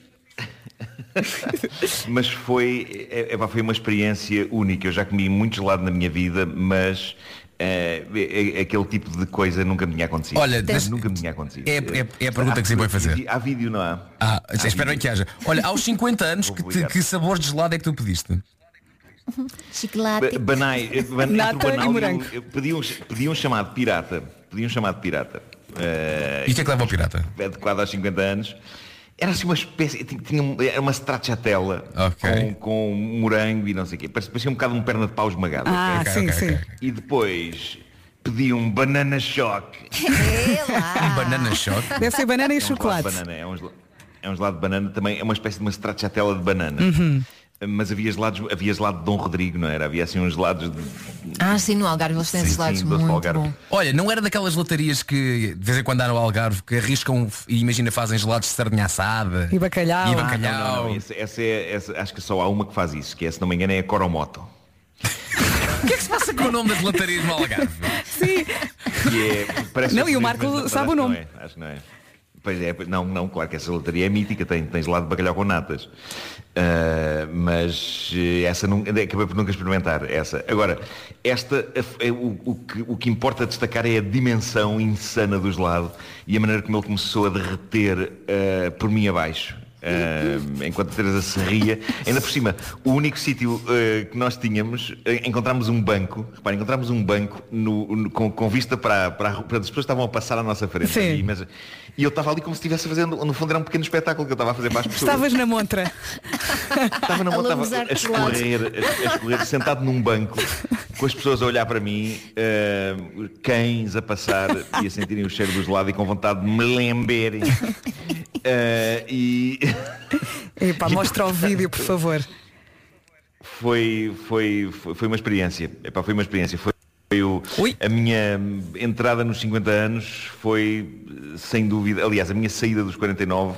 Mas, mas foi, é, epá, foi uma experiência única. Eu já comi muito gelado na minha vida, mas eh, é- é- aquele tipo de coisa nunca me tinha acontecido. Olha, deixa- nunca me tinha acontecido. É- é- é a pergunta Há- que se vai fazer. Há vídeo, não há? Ah, Há espero bem vídeo. que haja. Olha, aos 50 anos, que, te- que sabor de gelado é que tu pediste? Chocolate. Ba- Banai, eh, ban- Nata e banal morango. o- eu pedi um, pedi um chamado pirata. Pedi um chamado pirata. Eh, E o que é que leva ao pirata? adequado aos 50 anos. Era assim uma espécie, tinha- era uma stracciatella Ok. com, com morango e não sei o quê. Parecia, parecia um bocado um perna de pau esmagado. Ah, Ok, sim, ok, sim. E depois pedi um banana shock. É. Um banana shot. Deve ser banana e É um gelado chocolate. banana, é um, gel- é um gelado de banana também, é uma espécie de uma stracciatella de banana. Uhum. Mas havia gelados, havia gelado de Dom Rodrigo, não era? Havia assim uns gelados de. Ah, sim, no Algarve eles têm Sim, esses lados sim, muito Algarve. bom. Olha, não era daquelas latarias que de vez em quando há no Algarve que arriscam e imagina fazem gelados de sardinha assada E bacalhau. e Ah, bacalhau. não, não, não. Essa, essa é, essa- acho que só há uma que faz isso, que é, se não me engano, é a Coromoto. O que é que se passa com o nome das latarias no Algarve? Sim. Que é, Não, e o Marco sabe o acho que nome. não é, acho que não é. Pois é, pois- não, não, claro que essa lotaria é mítica, tem, tens lá de bacalhau com natas. Ah, mas eh, essa não, acabei por nunca experimentar essa. Agora, esta, é o, o que, o que importa destacar é a dimensão insana do gelado e a maneira como ele começou a derreter ah, por mim abaixo. Ah, enquanto a Teresa se ria, ainda por cima, o único sítio ah, que nós tínhamos, eh, encontramos um banco, reparem, encontramos um banco no- no- com, com vista para, para, para as pessoas que estavam a passar à nossa frente. Sim. E, mas- e eu estava ali como se estivesse fazendo, no fundo era um pequeno espetáculo que eu estava a fazer para as pessoas. Estavas na montra. Estava na a moto, lambuzar estava a escorrer, a, a escorrer, sentado num banco, com as pessoas a olhar para mim, eh, cães a passar e a sentirem o cheiro do gelado e com vontade de me lemberem. Eh, e Epá, mostra o vídeo, por favor. foi, foi, foi, foi uma experiência. Epá, foi uma experiência. Foi, foi o, a minha entrada nos 50 anos foi, eh, sem dúvida, aliás, a minha saída dos 49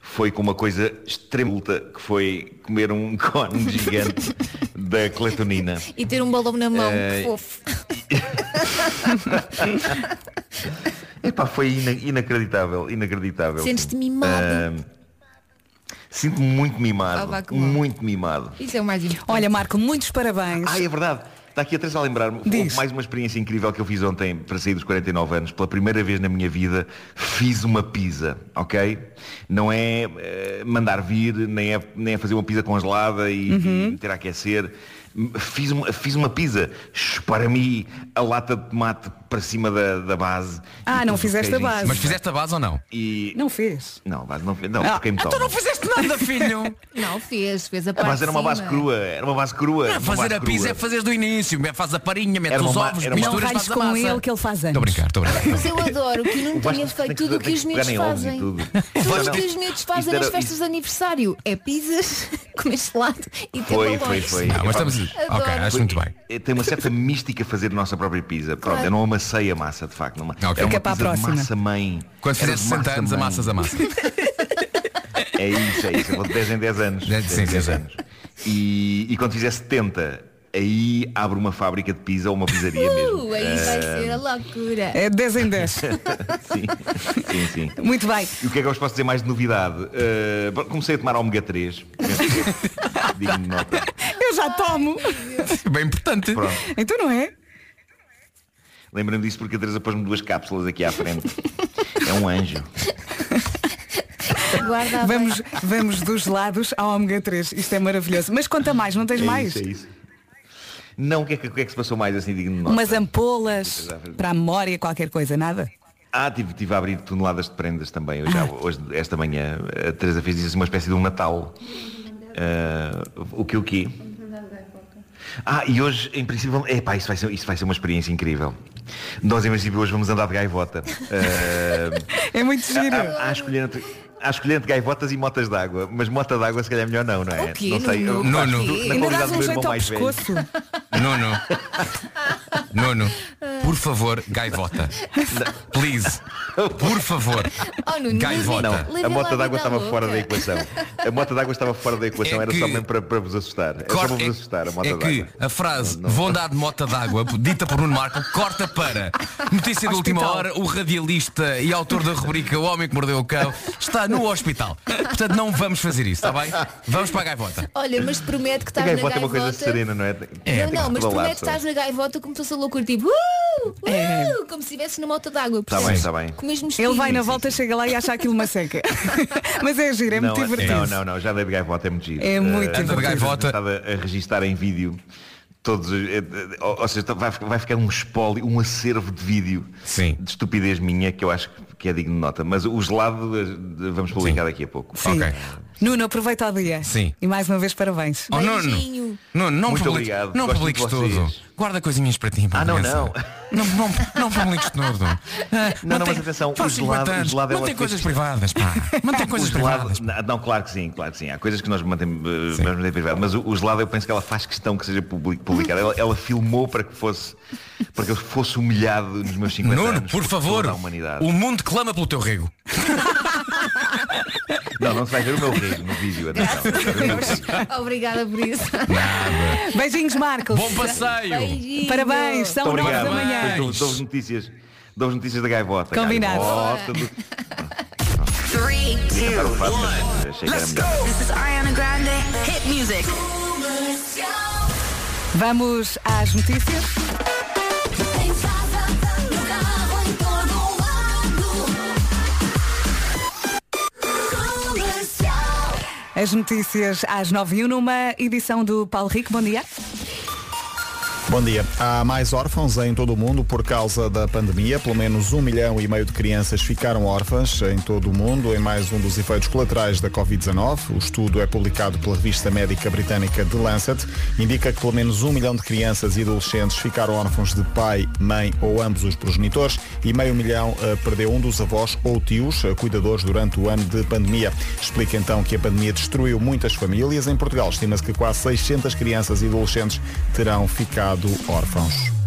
foi com uma coisa extremulta, que foi comer um cone gigante da cletonina. E ter um balão na mão, Eh, que fofo. Epá, foi ina- inacreditável, inacreditável. Sentes-te mimado. Ah, Sinto-me muito mimado. Ah, muito mimado. Isso é o mais importante. Olha, Marco, muitos parabéns. Ah, é verdade. Está aqui atrás a lembrar-me. Houve mais uma experiência incrível que eu fiz ontem para sair dos 49 anos. Pela primeira vez na minha vida fiz uma pizza, ok? Não é eh, mandar vir, nem é, nem é fazer uma pizza congelada e, Uhum. e meter a aquecer. Fiz uma, fiz uma pizza. Para mim, a lata de tomate para cima da, da base. Ah, não fizeste queijo a base. Mas fizeste a base ou não? E... Não fez. Não, base não, não Ah, fiquei-me então tão. não fizeste nada, filho. Não fez, fez a parte base era uma base crua, era uma base crua. Não, fazer base a pizza crua. é fazeres do início. Faz a parinha, metes os ovos, uma- Não misturas, ralhes faz a com massa. ele que ele faz Estou a brincar, estou a brincar. Mas eu adoro que não tenhas feito tudo o que os miúdos fazem. tudo. O Não, que não. os miúdos fazem nas festas de aniversário é pizzas, comer gelado e ter Foi, foi, foi. Não, mas estamos. Ok, acho muito bem. Tem uma certa mística fazer a nossa própria pizza. Pronto, eu não amassei a massa, de facto. Não, Ok. Era uma Fica para a pizza de próxima. massa mãe. Quando fizeres de 60 anos, mãe. amassas a massa. É isso, é isso. Eu vou de 10 em 10 anos. Sim, 10 em sim, 10 sim. anos. E, e quando fizer 70, aí abro uma fábrica de pizza ou uma pizzaria mesmo. Uh, aí vai Eh, ser a loucura. É 10 em 10. sim, sim, sim. Muito bem. E o que é que eu vos posso dizer mais de novidade? Bom, comecei a tomar ômega 3. Penso que é digno de nota. Eu já tomo. Bem importante. Pronto. Então não é? Lembrei-me disso porque a Teresa pôs-me duas cápsulas aqui à frente. É um anjo. Guarda Vamos, vamos dos lados ao ômega 3. Isto é maravilhoso. Mas conta mais, não tens É mais? isso, é isso. Não, o que, é que, o que é que se passou mais assim digno de nota? Umas ampolas para a memória, qualquer coisa, nada? Ah, tive, tive a abrir toneladas de prendas também. Eu já, Ah. hoje, esta manhã, a Teresa fez isso uma espécie de um Natal. Ah, o que o quê? Ah, e hoje, em princípio, epá, isso, vai ser, isso vai ser uma experiência incrível. Nós, em princípio, hoje vamos andar de gaivota. Ah, É muito giro. Há, há, escolher entre, há escolher entre gaivotas e motas d'água. Mas mota d'água se calhar é melhor não, não é? O quê, Não sei. Nuno? Na qualidade do meu irmão mais velho. Nuno. Nuno. Por favor, gaivota. Please. Por favor. Oh, Nuno, Gaivota. Não, a mota d'água estava louca. fora da equação. A mota d'água estava fora da equação, É era que- só mesmo para, para vos assustar. Era só Corta- para vos assustar a mota é que a frase vou dar de mota d'água, dita por Nuno Marco, corta para notícia de última hora, o radialista e autor da rubrica O Homem que Mordeu o Cão está no hospital. Portanto, não vamos fazer isso, está bem? Vamos para a gaivota. Olha, mas promete que A estás na gaivota é uma gaivota. coisa serena, não é? não, tem não, que mas promete que estás na gaivota como se fosse a loucura, tipo, uh, uh, como se estivesse numa moto d'água. Está bem, está bem. Com o mesmo Ele vai na volta, chega lá e acha aquilo uma seca. Mas é giro, é não, muito divertido. não, não, não, já dei de gaivota, é muito giro. É muito Eh, Anda de gaivota. Estava a registar em vídeo todos, eh, eh, ou seja, vai, vai ficar um espólio, um acervo de vídeo Sim. de estupidez minha que eu acho que é digno de nota. Mas o gelado vamos publicar daqui a pouco. Sim. Ok. Nuno, aproveita o dia. Sim. E mais uma vez parabéns. Oh, Nuno. Nuno, não Muito publiques, obrigado, não gosto publiques muito de tudo. Guarda coisinhas para ti. para Ah, não, criança. não. Não, não, não publiques tudo. Ah, Não, não, mas atenção, faz o gelado- 50 anos. o gelado é Mantém coisas coisa- privadas, pá. Mantém coisas O gelado- privadas. Não, não, claro que sim, claro que sim. Há coisas que nós mantemos, eh, nós mantemos privado. Mas o, o gelado eu penso que ela faz questão que seja public- publicado. Ela, ela filmou para que fosse para que eu fosse humilhado nos meus 50 Nuno, anos. por favor, toda a humanidade. o mundo clama pelo teu rego. Não, não se vai ver o meu rir no vídeo. Atenção. Obrigada por isso. Beijinhos, Marcos. Bom passeio. Beijinhos. Parabéns, são Muito nove da manhã. Dou- Dou-vos notícias, dou notícias da gaivota. Combinado. Gaivota do... Three, two, one. Let's go. This is Ariana Grande. Hit music. Vamos às notícias. As notícias às 9 e 1 numa edição do Paulo Rico. Bom dia. Bom dia. Há mais órfãos em todo o mundo por causa da pandemia. Pelo menos um milhão e meio de crianças ficaram órfãs em todo o mundo em mais um dos efeitos colaterais da Covid-19. O estudo é publicado pela revista médica britânica The Lancet. Indica que pelo menos um milhão de crianças e adolescentes ficaram órfãos de pai, mãe ou ambos os progenitores e meio milhão eh, perdeu um dos avós ou tios eh, cuidadores durante o ano de pandemia. Explica então que a pandemia destruiu muitas famílias. Em Portugal estima-se que quase 600 crianças e adolescentes terão ficado órfãos.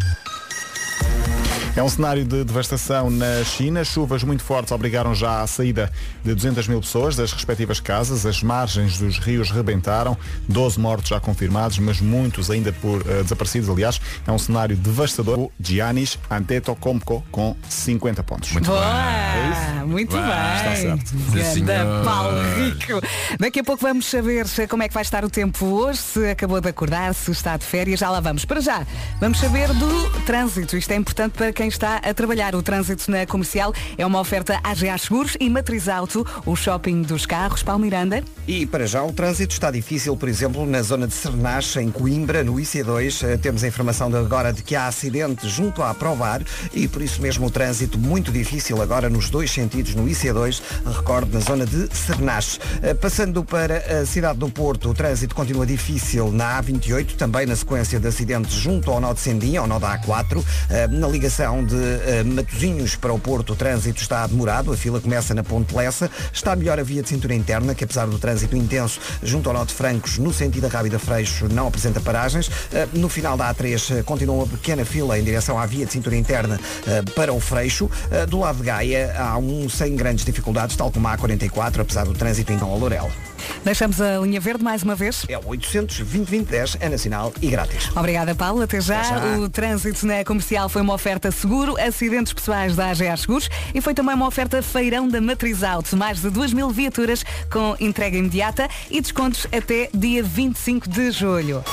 É um cenário de devastação na China. Chuvas muito fortes obrigaram já à saída de 200 mil pessoas das respectivas casas. As margens dos rios rebentaram. 12 mortos já confirmados, mas muitos ainda por eh, desaparecidos. Aliás, é um cenário devastador. O Giannis Antetokounmpo com 50 pontos. Muito Boa, muito Vai. bem. Está certo. Senhor. Paulo Rico. Daqui a pouco vamos saber como é que vai estar o tempo hoje, se acabou de acordar, se está de férias, já lá vamos. Para já, vamos saber do trânsito. Isto é importante para quem está a trabalhar. O trânsito na comercial é uma oferta AGA Seguros e Matriz Auto, o shopping dos carros, Paulo Miranda. E para já o trânsito está difícil, por exemplo, na zona de Cernache, em Coimbra, no IC2. Eh, Temos a informação de agora de que há acidente junto à Provar e por isso mesmo o trânsito muito difícil agora nos dois sentidos no IC2, recordo, na zona de Cernache. Eh, Passando para a cidade do Porto, o trânsito continua difícil na A28, também na sequência de acidentes junto ao nó de Sendinha, ao nó da A4. Eh, Na ligação de eh, Matosinhos para o Porto, o trânsito está demorado, a fila começa na Ponte Lessa. Está melhor a via de cintura interna, que apesar do trânsito intenso junto ao de Francos, no sentido da Rábida Freixo, não apresenta paragens. Eh, No final da A3 eh, continua uma pequena fila em direção à via de cintura interna para o Freixo. Do lado de Gaia há um sem grandes dificuldades, tal como a A44, apesar do trânsito em Dom Loureiro. Deixamos a linha verde mais uma vez. É o 800 2010 é nacional e grátis. Obrigada, Paulo. Até já. Até já. O trânsito na comercial foi uma oferta seguro, acidentes pessoais da AGA Seguros e foi também uma oferta feirão da Matriz Auto. Mais de 2 mil viaturas com entrega imediata e descontos até dia 25 de julho.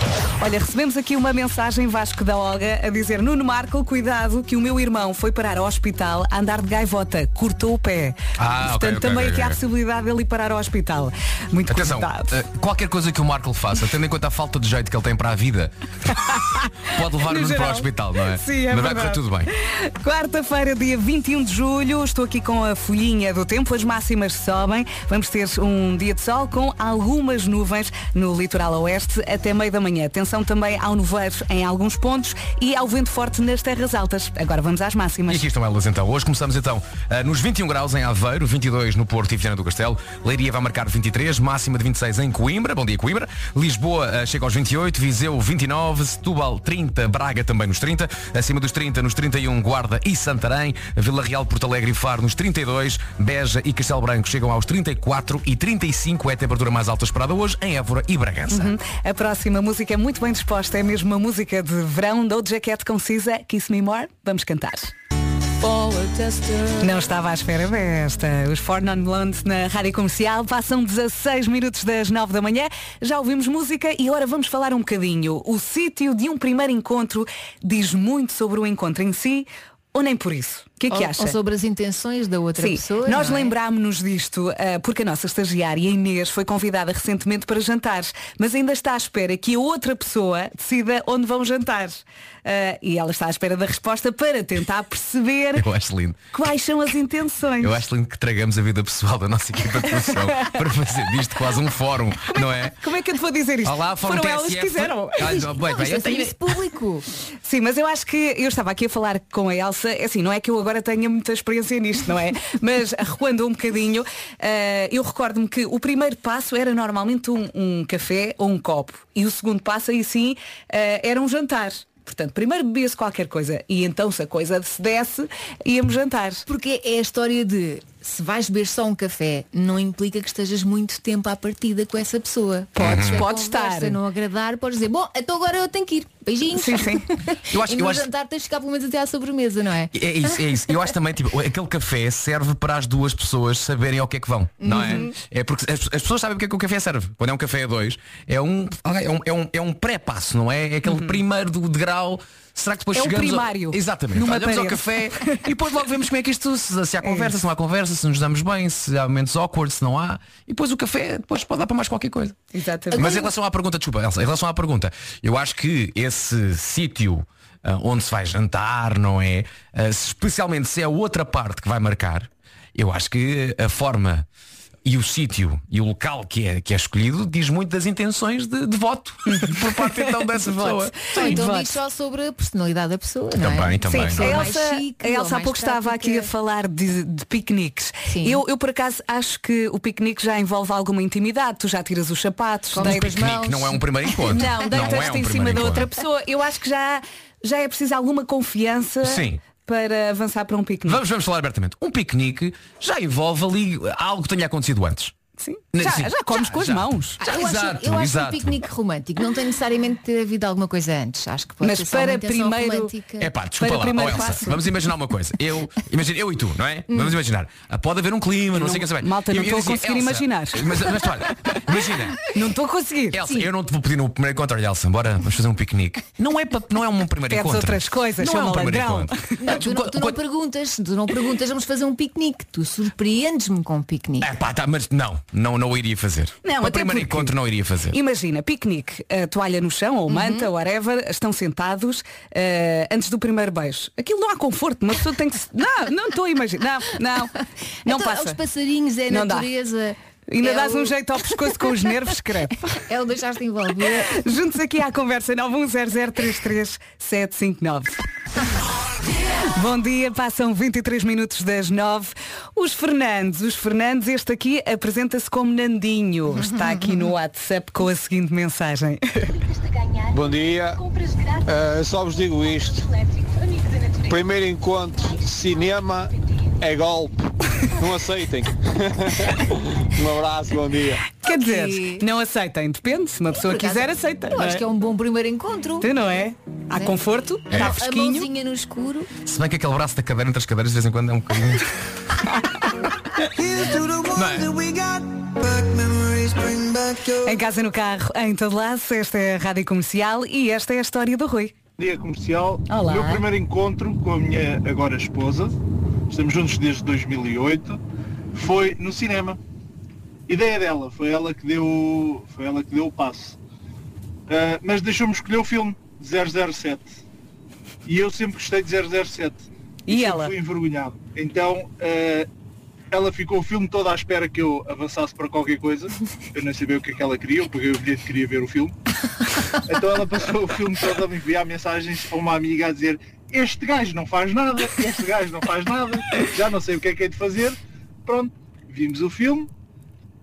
Olha, recebemos aqui uma mensagem Vasco da Olga a dizer Nuno Marco, cuidado que o meu irmão foi parar ao hospital a andar de gaivota, cortou o pé. Ah, Portanto, ok, também ok, aqui há a possibilidade dele ir parar ao hospital. Muito Atenção, cuidado. eh, qualquer coisa que o Marco lhe faça, tendo em conta a falta de jeito que ele tem para a vida, pode levar Nuno para o hospital, não é? Sim, é Mas vai correr verdade. tudo bem. Quarta-feira, dia 21 de julho, estou aqui com a folhinha do tempo, as máximas sobem. Vamos ter um dia de sol com algumas nuvens no litoral oeste até meio da manhã. Atenção também ao nevoeiro em alguns pontos e ao vento forte nas terras altas. Agora vamos às máximas. E aqui estão elas então. Hoje começamos então ah, nos 21 graus em Aveiro, 22 no Porto e Viana do Castelo. Leiria vai marcar 23, máxima de 26 em Coimbra. Bom dia, Coimbra. Lisboa ah, chega aos 28, Viseu 29, Setúbal 30, Braga também nos 30, acima dos 30 nos 31 Guarda e Santarém, Vila Real, Porto Alegre e Faro nos 32, Beja e Castelo Branco chegam aos 34 e 35 é a temperatura mais alta esperada hoje em Évora e Bragança. Uhum. A próxima música é muito bem disposta, é mesmo uma música de verão, da Jacket concisa, Kiss Me More. Vamos cantar. Não estava à espera desta. Os Four Non na Rádio Comercial passam 16 minutos das 9 da manhã. Já ouvimos música e agora vamos falar um bocadinho. O sítio de um primeiro encontro diz muito sobre o encontro em si ou nem por isso? O que é que ou, acha? ou sobre as intenções da outra Sim, pessoa. nós não é? lembrámos-nos disto ah, porque a nossa estagiária Inês foi convidada recentemente para jantares, mas ainda está à espera que a outra pessoa decida onde vão jantar. Ah, e ela está à espera da resposta para tentar perceber Eu acho lindo. quais são as intenções. Eu acho lindo que tragamos a vida pessoal da nossa equipa de produção para fazer disto quase um fórum, não é? Como é que eu te vou dizer isto? Olá, Foram elas que TSF. fizeram. Ah, não, bem, bem, eu tenho- público. Sim, mas eu acho que eu estava aqui a falar com a Elsa, é assim, não é que eu agora tenha muita experiência nisto, não é? Mas recuando um bocadinho, eh, eu recordo-me que o primeiro passo era normalmente um, um café ou um copo. E o segundo passo aí sim eh, era um jantar. Portanto, primeiro bebia-se qualquer coisa e então se a coisa se desse, íamos jantar. Porque é a história de se vais beber só um café, não implica que estejas muito tempo à partida com essa pessoa. Podes- Se a podes estar. não agradar, podes dizer, bom, então agora eu tenho que ir. Beijinhos. Sim, sim. Eu acho- e eu no acho- jantar tens de ficar pelo menos até à sobremesa, não é? É isso, é isso. Eu acho também, tipo, aquele café serve para as duas pessoas saberem ao que é que vão, não Uhum. é? É porque as, as pessoas sabem o que é que o café serve. Quando é um café a dois, é um, é um, é um, é um pré-passo, não é? É aquele primeiro do degrau. Será que depois. É chegamos ao- primário. Exatamente. Numa Olhamos ao café e depois logo vemos como é que isto, se, se há conversa, se não há conversa, se nos damos bem, se há momentos awkward, se não há. E depois o café depois pode dar para mais qualquer coisa. Exatamente. Mas em relação à pergunta, desculpa, Elsa, em relação à pergunta, eu acho que esse sítio ah, onde se vai jantar, não é? Ah, especialmente se é a outra parte que vai marcar, eu acho que a forma e o sítio e o local que é, que é escolhido diz muito das intenções de, de voto por parte então dessa pessoa. Ou então voto. diz só sobre a personalidade da pessoa, não é? Também, também. Sim, A Elsa, chique, a Elsa há pouco estava aqui a falar de, de piqueniques. Sim. Eu, eu por acaso acho que o piquenique já envolve alguma intimidade. Tu já tiras os sapatos, deitas- mãos. Não é um primeiro encontro. Não, não deitas-te é um em cima primeiro da outra encontro. pessoa. Eu acho que já, já é preciso alguma confiança Sim. Para avançar para um piquenique. Vamos, vamos falar abertamente. Um piquenique já envolve ali algo que tenha acontecido antes. Sim. Sim, Já, já comes com as mãos. Ah, eu acho, exato, eu acho exato. que um piquenique romântico não tem necessariamente de ter havido alguma coisa antes. Acho que pode Mas ser só uma para primeiro- romântica. É pá, desculpa Para lá, primeiro oh, Elsa, passo. vamos imaginar uma coisa. Eu, imagina, eu e tu, não é? Vamos imaginar. Ah, pode haver um clima, não, sei o que saber. malta, não Eu- eu estou a conseguir Elsa, imaginar. Mas, mas olha, imagina. Não estou a conseguir. Elsa, eu não te vou pedir no primeiro encontro, olha Elsa, bora, vamos fazer um piquenique. Não é, pa- não é um primeiro Pedes encontro. outras coisas, não é um primeiro encontro. Não, tu, não, tu não perguntas, tu não perguntas, vamos fazer um piquenique. Tu surpreendes-me com um piquenique. É pá, tá, mas não, não, não o iria fazer. Não, até primeiro porque- encontro não iria fazer. Imagina, piquenique, a toalha no chão, Uhum. ou manta, whatever, estão sentados eh, antes do primeiro beijo. Aquilo não há conforto, uma pessoa tem que. se- Não, não estou a imaginar. Não, não. Não então, passa. Os passarinhos, é a Não dá. Ainda é dás o- um jeito ao pescoço com os nervos, crepe. É o deixaste envolver. Juntos aqui à conversa 910033759. Bom dia, passam 23 minutos das 9. Os Fernandes, os Fernandes, este aqui apresenta-se como Nandinho. Está aqui no WhatsApp com a seguinte mensagem. Bom dia. Eh, só vos digo isto. Primeiro encontro de cinema é golpe. Não aceitem. um abraço, bom dia. Quer dizer, não aceitem, depende. Se uma pessoa Por acaso, quiser, aceita. Eu não acho é? que é um bom primeiro encontro. Tu não é? Há conforto, É. está A fresquinho. mãozinha no escuro. Se bem que aquele braço da cadeira entre as cadeiras de vez em quando é um bocadinho. Em casa, no carro, em todo lado, esta é a Rádio Comercial e esta é a história do Rui. Dia comercial. Olá. O meu primeiro encontro com a minha agora esposa, estamos juntos desde 2008, foi no cinema. Ideia dela, foi ela que deu, foi ela que deu o passo. Ah, mas deixou-me escolher o filme 007. E eu sempre gostei de 007. E ela? Fui envergonhado. Então ah, ela ficou o filme todo à espera que eu avançasse para qualquer coisa. Eu nem sabia o que é que ela queria, eu peguei o bilhete queria ver o filme. Então ela passou o filme todo a me enviar mensagens a uma amiga a dizer este gajo não faz nada, este gajo não faz nada, já não sei o que é que é de fazer. Pronto, vimos o filme,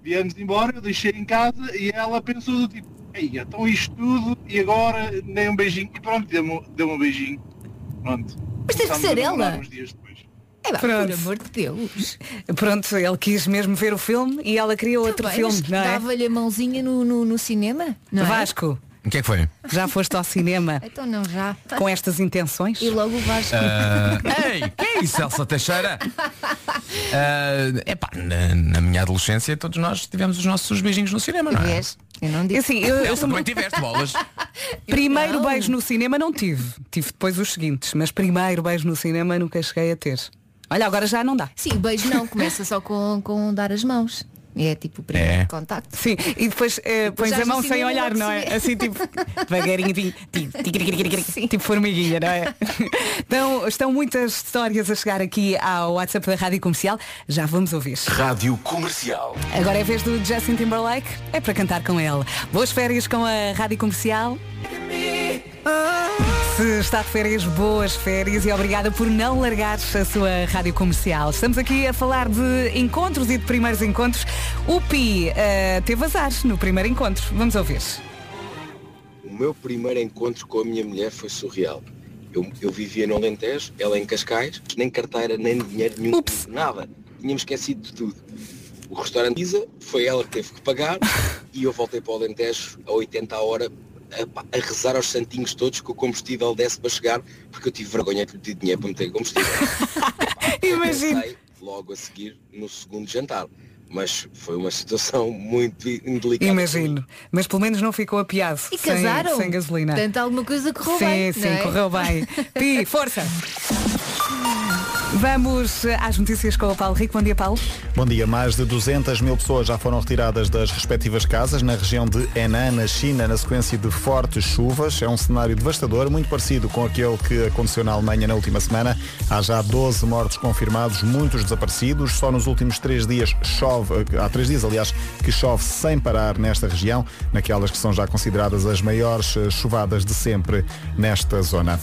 viemos embora, eu deixei em casa e ela pensou do tipo, ei, então isto tudo e agora nem um beijinho. E pronto, deu-me deu um beijinho. Pronto. Mas teve que ser ela. uns dias depois. É, pá, Pronto. por amor de Deus. Pronto, ele quis mesmo ver o filme e ela queria outro Tá bem, filme, é? Dava-lhe a mãozinha no, no, no cinema? Não é? O que é que foi? já foste ao cinema Então não já. com estas intenções? E logo o Vasco. Ah, ei, que é isso, Elsa Teixeira? É epá, na, na minha adolescência todos nós tivemos os nossos beijinhos no cinema, não é? Vês? Eu não disse. Assim, eu, eu também muito... tiveste bolas. Primeiro Não. beijo no cinema não tive. Tive depois os seguintes, mas primeiro beijo no cinema nunca cheguei a ter. Olha, agora já não dá. Sim, beijo não, começa só com, com dar as mãos. É tipo o primeiro É. contacto. Sim, e depois eh, pões a mão sem olhar, não é? Assim tipo, devagarinho, tipo, tipo, tipo formiguinha, não é? Então, estão muitas histórias a chegar aqui ao WhatsApp da Rádio Comercial. Já vamos ouvir. Rádio Comercial. Agora é a vez do Justin Timberlake, é para cantar com ele. Boas férias com a Rádio Comercial. Se está de férias, boas férias e obrigada por não largares a sua rádio comercial. Estamos aqui a falar de encontros e de primeiros encontros. O Pi eh, teve azar no primeiro encontro. Vamos ouvir. O meu primeiro encontro com a minha mulher foi surreal. Eu, eu vivia no Alentejo, ela em Cascais, nem carteira, nem dinheiro nenhum, nada. tinha-me esquecido de tudo. O restaurante Isa foi ela que teve que pagar e eu voltei para o Alentejo a 80 a hora a, a rezar aos santinhos todos que o combustível desse para chegar, porque eu tive vergonha de pedir dinheiro para meter combustível. Imagino. Pensei logo a seguir no segundo jantar. Mas foi uma situação muito indelicada. Imagino. Mas pelo menos não ficou apiado. E sem- casaram? Sem, gasolina. Portanto, alguma coisa correu sim, bem. sim, não é? correu bem. Pi, força! Vamos eh, às notícias com o Paulo Rico. Bom dia, Paulo. Bom dia. Mais de 200 mil pessoas já foram retiradas das respectivas casas na região de Henan, na China, na sequência de fortes chuvas. É um cenário devastador, muito parecido com aquele que aconteceu na Alemanha na última semana. Há já 12 mortos confirmados, muitos desaparecidos. Só nos últimos três dias chove, há três dias, aliás, que chove sem parar nesta região, naquelas que são já consideradas as maiores eh, chuvadas de sempre nesta zona.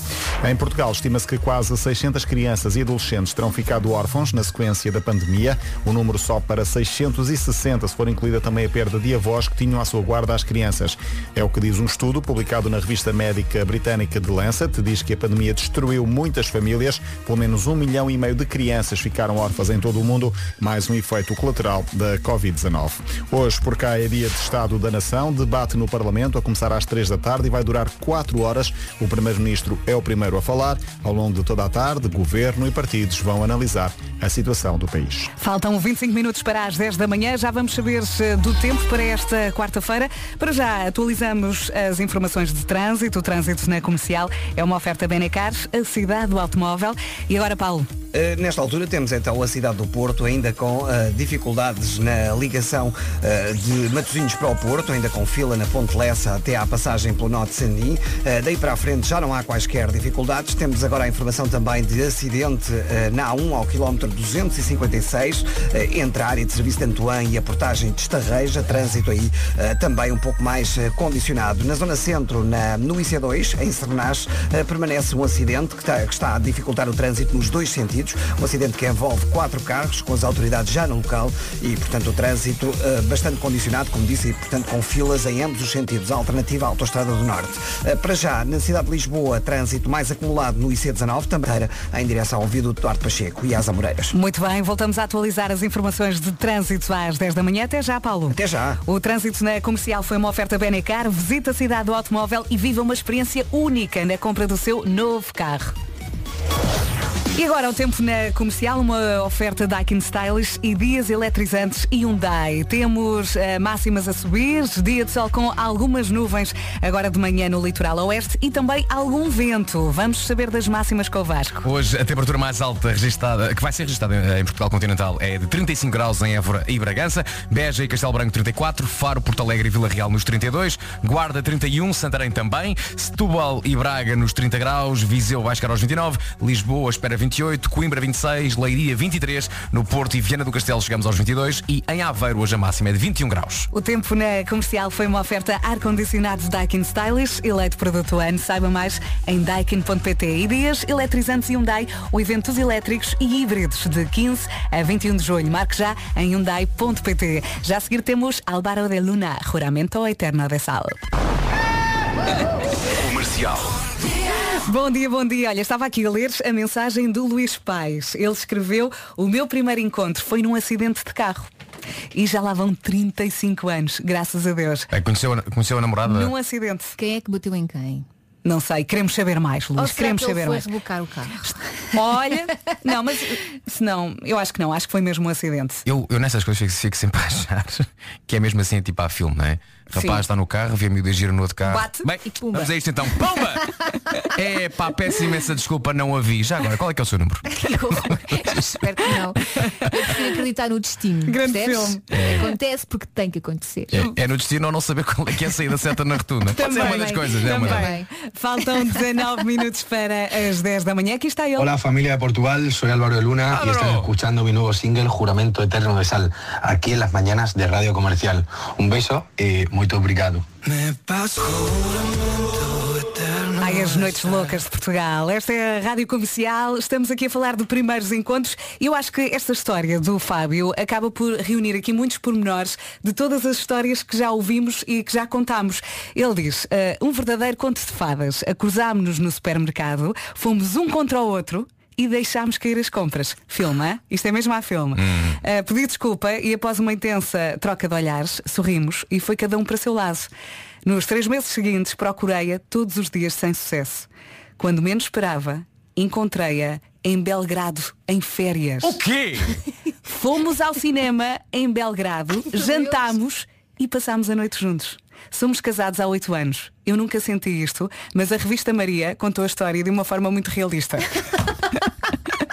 Em Portugal, estima-se que quase 600 crianças e adolescentes terão ficado órfãos na sequência da pandemia. O número sobe para 660 se for incluída também a perda de avós que tinham à sua guarda as crianças. É o que diz um estudo publicado na revista médica britânica The Lancet. Diz que a pandemia destruiu muitas famílias. Pelo menos um milhão e meio de crianças ficaram órfãs em todo o mundo. Mais um efeito colateral da Covid-19. Hoje, por cá, é dia de Estado da Nação. Debate no Parlamento a começar às três da tarde e vai durar quatro horas. O Primeiro-Ministro é o primeiro a falar. Ao longo de toda a tarde, Governo e partidos vão analisar a situação do país. Faltam 25 minutos para as 10 da manhã. Já vamos saber eh, do tempo para esta quarta-feira. Para já, atualizamos as informações de trânsito. O trânsito na comercial é uma oferta Benecar, a cidade do automóvel. E agora, Paulo? Uh, nesta altura temos então a cidade do Porto ainda com uh, dificuldades na ligação uh, de Matosinhos para o Porto, ainda com fila na Ponte Lessa até à passagem pelo Norte Sandim. daí para a frente já não há quaisquer dificuldades. Temos agora a informação também de acidente na A1 ao quilómetro 256 entre a área de serviço de Antoine e a portagem de Estarreja. Trânsito aí também um pouco mais condicionado. Na zona centro, na, no IC2, em Sernás, permanece um acidente que está, que está a dificultar o trânsito nos dois sentidos. Um acidente que envolve quatro carros, com as autoridades já no local e, portanto, o trânsito bastante condicionado, como disse, e, portanto, com filas em ambos os sentidos. A alternativa à Autostrada do Norte. Para já, na cidade de Lisboa, trânsito mais acumulado no IC19, também em direção ao viaduto Duarte Pacheco e às Amoreiras. Muito bem, voltamos a atualizar as informações de trânsito às 10 da manhã. Até já, Paulo. Até já. O trânsito na comercial foi uma oferta Benecar. Visita a cidade do automóvel e viva uma experiência única na compra do seu novo carro. E agora o tempo na comercial, uma oferta Daikin Stylish e dias eletrizantes Hyundai. Temos uh, máximas a subir, dia de sol com algumas nuvens agora de manhã no litoral oeste e também algum vento. Vamos saber das máximas com o Vasco. Hoje a temperatura mais alta registada, que vai ser registada em Portugal continental é de 35 graus em Évora e Bragança, Beja e Castelo Branco 34, Faro, Porto Alegre e Vila Real nos 32, Guarda 31, Santarém também, Setúbal e Braga nos 30 graus, Viseu vai chegar aos 29, Lisboa espera 28, Coimbra 26, Leiria 23, no Porto e Viana do Castelo chegamos aos 22 e em Aveiro hoje a máxima é de 21 graus. O tempo na comercial foi uma oferta ar-condicionado Daikin Stylish, eleito produto ano. Saiba mais em daikin.pt. E dias eletrizantes Hyundai, o evento dos elétricos e híbridos de 15 a 21 de junho. Marque já em hyundai.pt. Já a seguir temos Álvaro de Luna, Juramento Eterno de Sal. Comercial. Bom dia, bom dia. Olha, estava aqui a ler a mensagem do Luís Pais. Ele escreveu: O meu primeiro encontro foi num acidente de carro. E já lá vão 35 anos, graças a Deus. É, conheceu, a- conheceu a namorada? Num acidente. Quem é que bateu em quem? Não sei, queremos saber mais, Ou Luís. será Queremos que ele saber foi mais. rebocar o carro? Olha, não, mas se não, eu acho que não, acho que foi mesmo um acidente. Eu, eu nessas coisas fico, fico sempre a achar que é mesmo assim, tipo a filme, não é? Rapaz Sim. está no carro, vê a miúda gira no outro carro. Bate Bem, e pumba. vamos a isto então. Pumba! É pá, peço imensa desculpa, não a vi. Já agora, qual é que é o seu número? Espero que não. Eu prefiro acreditar no destino. Grande percebes? filme. Acontece porque tem que acontecer. É, é no destino ou não saber qual é que é a saída certa na rotunda. Pode ser uma das coisas, é uma Também. Faltam 19 minutos para as 10 da manhã. Aqui está ele. Hola familia de Portugal, soy Álvaro de Luna y están escuchando mi nuevo single Juramento Eterno de Sal, aquí en las mañanas de Radio Comercial. Un beso y muy obrigado. Ai, as noites loucas de Portugal. Esta é a Rádio Comercial. Estamos aqui a falar de primeiros encontros e eu acho que esta história do Fábio acaba por reunir aqui muitos pormenores de todas as histórias que já ouvimos e que já contámos. Ele diz, "Ah, um verdadeiro conto de fadas. Cruzámos-nos no supermercado, fomos um contra o outro e deixámos cair as compras. Filme, hã? Isto é mesmo a filme. Uh, pedi desculpa e após uma intensa troca de olhares, sorrimos e foi cada um para seu lado. Nos três meses seguintes procurei-a todos os dias sem sucesso. Quando menos esperava, encontrei-a em Belgrado, em férias. O quê? Fomos ao cinema em Belgrado, jantámos e passámos a noite juntos. Somos casados há oito anos. Eu nunca senti isto, mas a revista Maria contou a história de uma forma muito realista.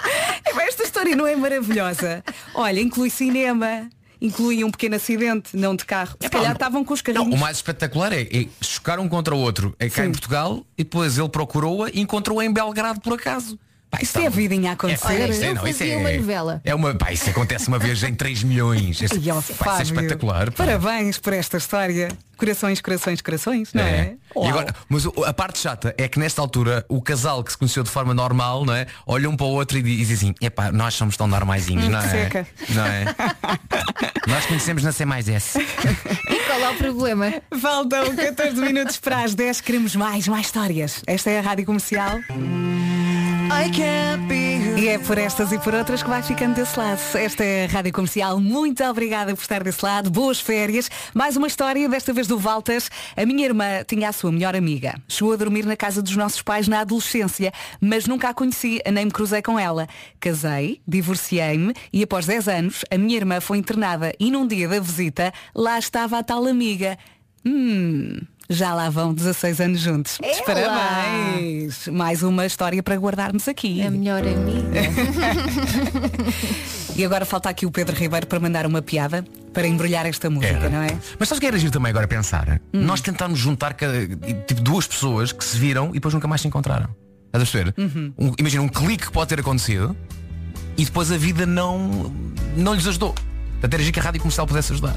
Esta história não é maravilhosa? Olha, inclui cinema, inclui um pequeno acidente, não de carro. Se calhar estavam com os Não, carrinhos. o mais espetacular é, é chocar um contra o outro. É cá em Portugal e depois ele procurou-a e encontrou-a em Belgrado por acaso. Pá, Isto é vidinha a acontecer. isso é- não, isso é- uma novela. É uma, pá, isso acontece uma vez em 3 milhões. Este, E ao pá, isso é espetacular. pá. Parabéns por esta história. Corações, corações, corações, não é? E agora, mas a parte chata é que nesta altura o casal que se conheceu de forma normal, não é? Olha um para o outro e diz dizem assim, epá, nós somos tão normaisinhos, Hum, não é? seca. Não é? nós conhecemos na C mais S. E qual é o problema? Faltam 14 minutos para as 10. Queremos mais, mais histórias. Esta é a Rádio Comercial. E é por estas e por outras que vai ficando desse lado. Esta é a Rádio Comercial. Muito obrigada por estar desse lado. Boas férias. Mais uma história, desta vez do Valtas. A minha irmã tinha a sua melhor amiga. Chegou a dormir na casa dos nossos pais na adolescência, mas nunca a conheci, nem me cruzei com ela. Casei, divorciei-me e após 10 anos a minha irmã foi internada e num dia da visita lá estava a tal amiga. Hum, já lá vão 16 anos juntos. Ela! Parabéns! Mais uma história para guardarmos aqui. A melhor amiga. e agora falta aqui o Pedro Ribeiro para mandar uma piada para embrulhar esta música, Era. não é? Mas sabes que era agir também agora a pensar? Hum. Nós tentámos juntar tipo, duas pessoas que se viram e depois nunca mais se encontraram. Estás a perceber? Uhum. Um- imagina um clique que pode ter acontecido e depois a vida não, não lhes ajudou. Portanto, era agir que a rádio comercial pudesse ajudar.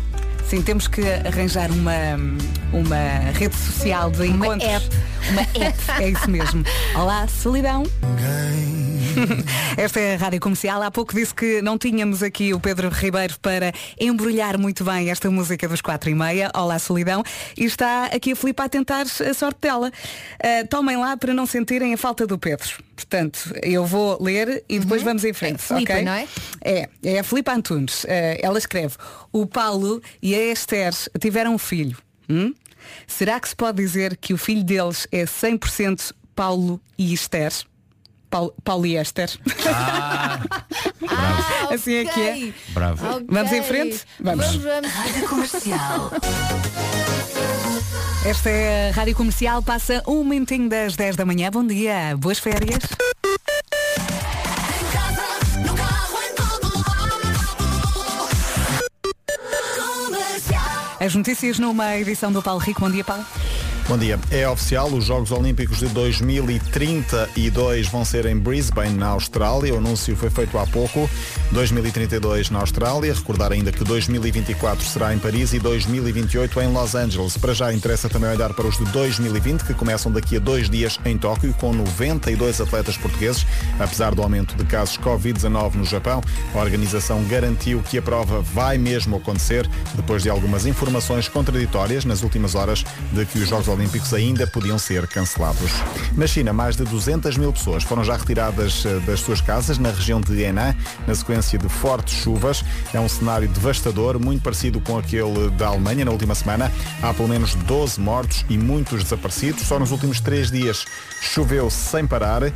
Sim, temos que arranjar uma, uma rede social de encontros. app. Uma app, é isso mesmo. Olá, solidão. Esta é a Rádio Comercial. Há pouco disse que não tínhamos aqui o Pedro Ribeiro para embrulhar muito bem esta música dos 4 e meia. Olá, solidão. E está aqui a Filipe a tentar a sorte dela. Ah, tomem lá para não sentirem a falta do Pedro. Portanto, eu vou ler e depois vamos em frente. É Filipa, ok? não é? É, é a Filipe Antunes. Eh, ela escreve, o Paulo e a Esther tiveram um filho. Hum? Será que se pode dizer que o filho deles é 100% Paulo e Esther? Paulo, Paulo e Esther. assim é que é. Bravo. Ok. Vamos em frente? Vamos. Vamos, vamos. Rádio Comercial. Esta é a Rádio Comercial, passa um minutinho das 10 da manhã. Bom dia, boas férias. As notícias numa edição do Paulo Rico. Bom dia, Paulo. Bom dia. É oficial, os Jogos Olímpicos de 2032 vão ser em Brisbane, na Austrália. O anúncio foi feito há pouco. 2032 na Austrália. Recordar ainda que 2024 será em Paris e 2028 em Los Angeles. Para já interessa também olhar para os de 2020, que começam daqui a dois dias em Tóquio, com 92 atletas portugueses. Apesar do aumento de casos Covid-19 no Japão, a organização garantiu que a prova vai mesmo acontecer, depois de algumas informações contraditórias nas últimas horas de que os Jogos Olímpicos ainda podiam ser cancelados. Na China, mais de 200 mil pessoas foram já retiradas eh, das suas casas na região de Henan, na sequência de fortes chuvas. É um cenário devastador, muito parecido com aquele da Alemanha na última semana. Há pelo menos 12 mortos e muitos desaparecidos. Só nos últimos três dias choveu sem parar eh,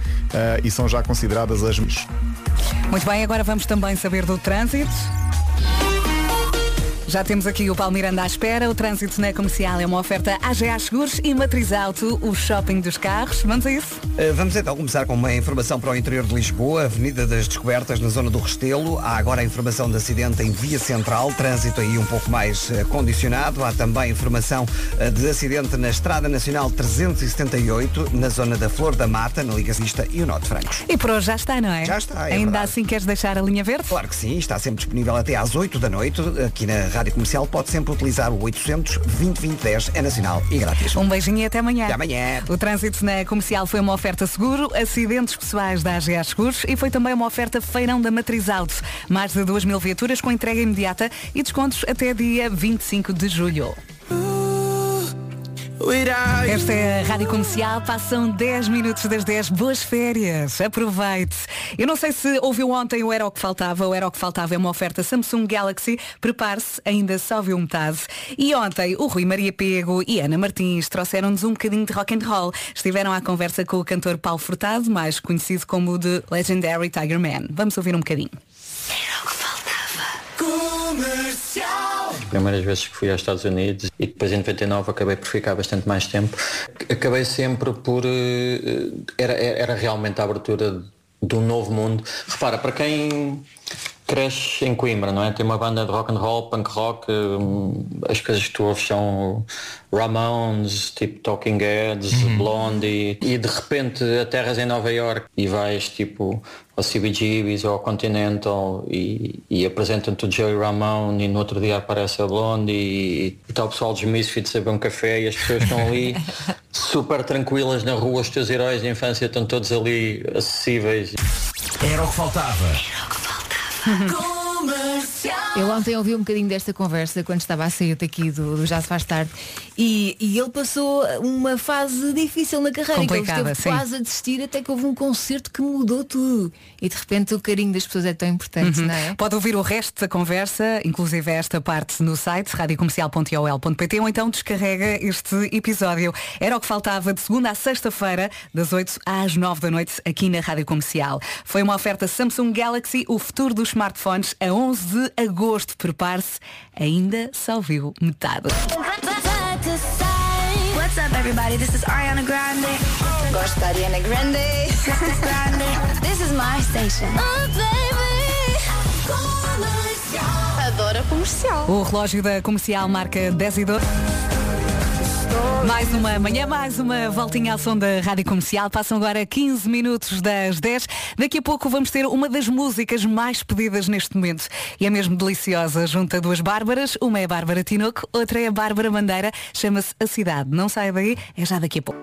e são já consideradas as Muito bem, agora vamos também saber do trânsito. Já temos aqui o Palmiranda à espera. O trânsito na comercial é uma oferta AGA Seguros e Matriz Auto, o shopping dos carros. Vamos a isso? Uh, Vamos então começar com uma informação para o interior de Lisboa, Avenida das Descobertas, na zona do Restelo. Há agora a informação de acidente em via central, trânsito aí um pouco mais uh, condicionado. Há também informação uh, de acidente na Estrada Nacional 378, na zona da Flor da Mata, na Liga Vista e o Norte Francos. E por hoje já está, não é? Já está, é Ainda verdade. assim queres deixar a linha verde? Claro que sim, está sempre disponível até às 8 da noite. Aqui na Rádio Comercial pode sempre utilizar o 800 20 20 10, é nacional e grátis. Um beijinho e até amanhã. Até amanhã. O trânsito na comercial foi uma oferta seguro, acidentes pessoais da AGA Seguros e foi também uma oferta feirão da Matriz Auto. Mais de 2 mil viaturas com entrega imediata e descontos até dia 25 de julho. Esta é a Rádio Comercial, passam 10 minutos das 10, boas férias, aproveite. Eu não sei se ouviu ontem o Era o que Faltava, o Era o que Faltava é uma oferta Samsung Galaxy, prepare-se, ainda só viu metade. E ontem o Rui Maria Pego e Ana Martins trouxeram-nos um bocadinho de rock and roll. Estiveram à conversa com o cantor Paulo Furtado, mais conhecido como o de Legendary Tiger Man. Vamos ouvir um bocadinho. As primeiras vezes que fui aos Estados Unidos e depois em 99 acabei por ficar bastante mais tempo. Acabei sempre por. eh, Era, era realmente a abertura de um novo mundo. Repara, para quem cresce em Coimbra, não é? Tem uma banda de rock and roll, punk rock, hum, as coisas que tu ouves são Ramones, tipo Talking Heads, Blondie, e de repente aterras em Nova York e vais tipo ao CBGBs ou ao Continental e, e apresentam-te o Joey Ramone e no outro dia aparece a Blondie e, e está o pessoal dos Misfits a beber um café e as pessoas estão ali super tranquilas na rua, os teus heróis de infância estão todos ali acessíveis. Era o que faltava. Eu ontem ouvi um bocadinho desta conversa quando estava a sair daqui do, do Já se faz tarde e, e ele passou uma fase difícil na carreira, que ele Complicada, esteve sim. quase a desistir até que houve um concerto que mudou tudo. E de repente o carinho das pessoas é tão importante, Uhum. não é? Pode ouvir o resto da conversa, inclusive esta parte no site radiocomercial.ol.pt ou então descarrega este episódio. Era o que faltava de segunda a sexta-feira, das 8 às 9 da noite, aqui na Rádio Comercial. Foi uma oferta Samsung Galaxy, o futuro dos smartphones, a 11 de agosto. Prepare-se, ainda só viu metade. What's up, everybody? This is Ariana Grande. Gosto da Ariana Grande. Grande. This is my station. Oh, baby. Adoro a comercial. O relógio da comercial marca 10 e 12. Mais uma manhã, mais uma voltinha ao som da Rádio Comercial. Passam agora 15 minutos das 10. Daqui a pouco vamos ter uma das músicas mais pedidas neste momento. E é mesmo deliciosa. Junta duas Bárbaras. Uma é a Bárbara Tinoco, outra é a Bárbara Bandeira. Chama-se A Cidade. Não saia daí, é já daqui a pouco.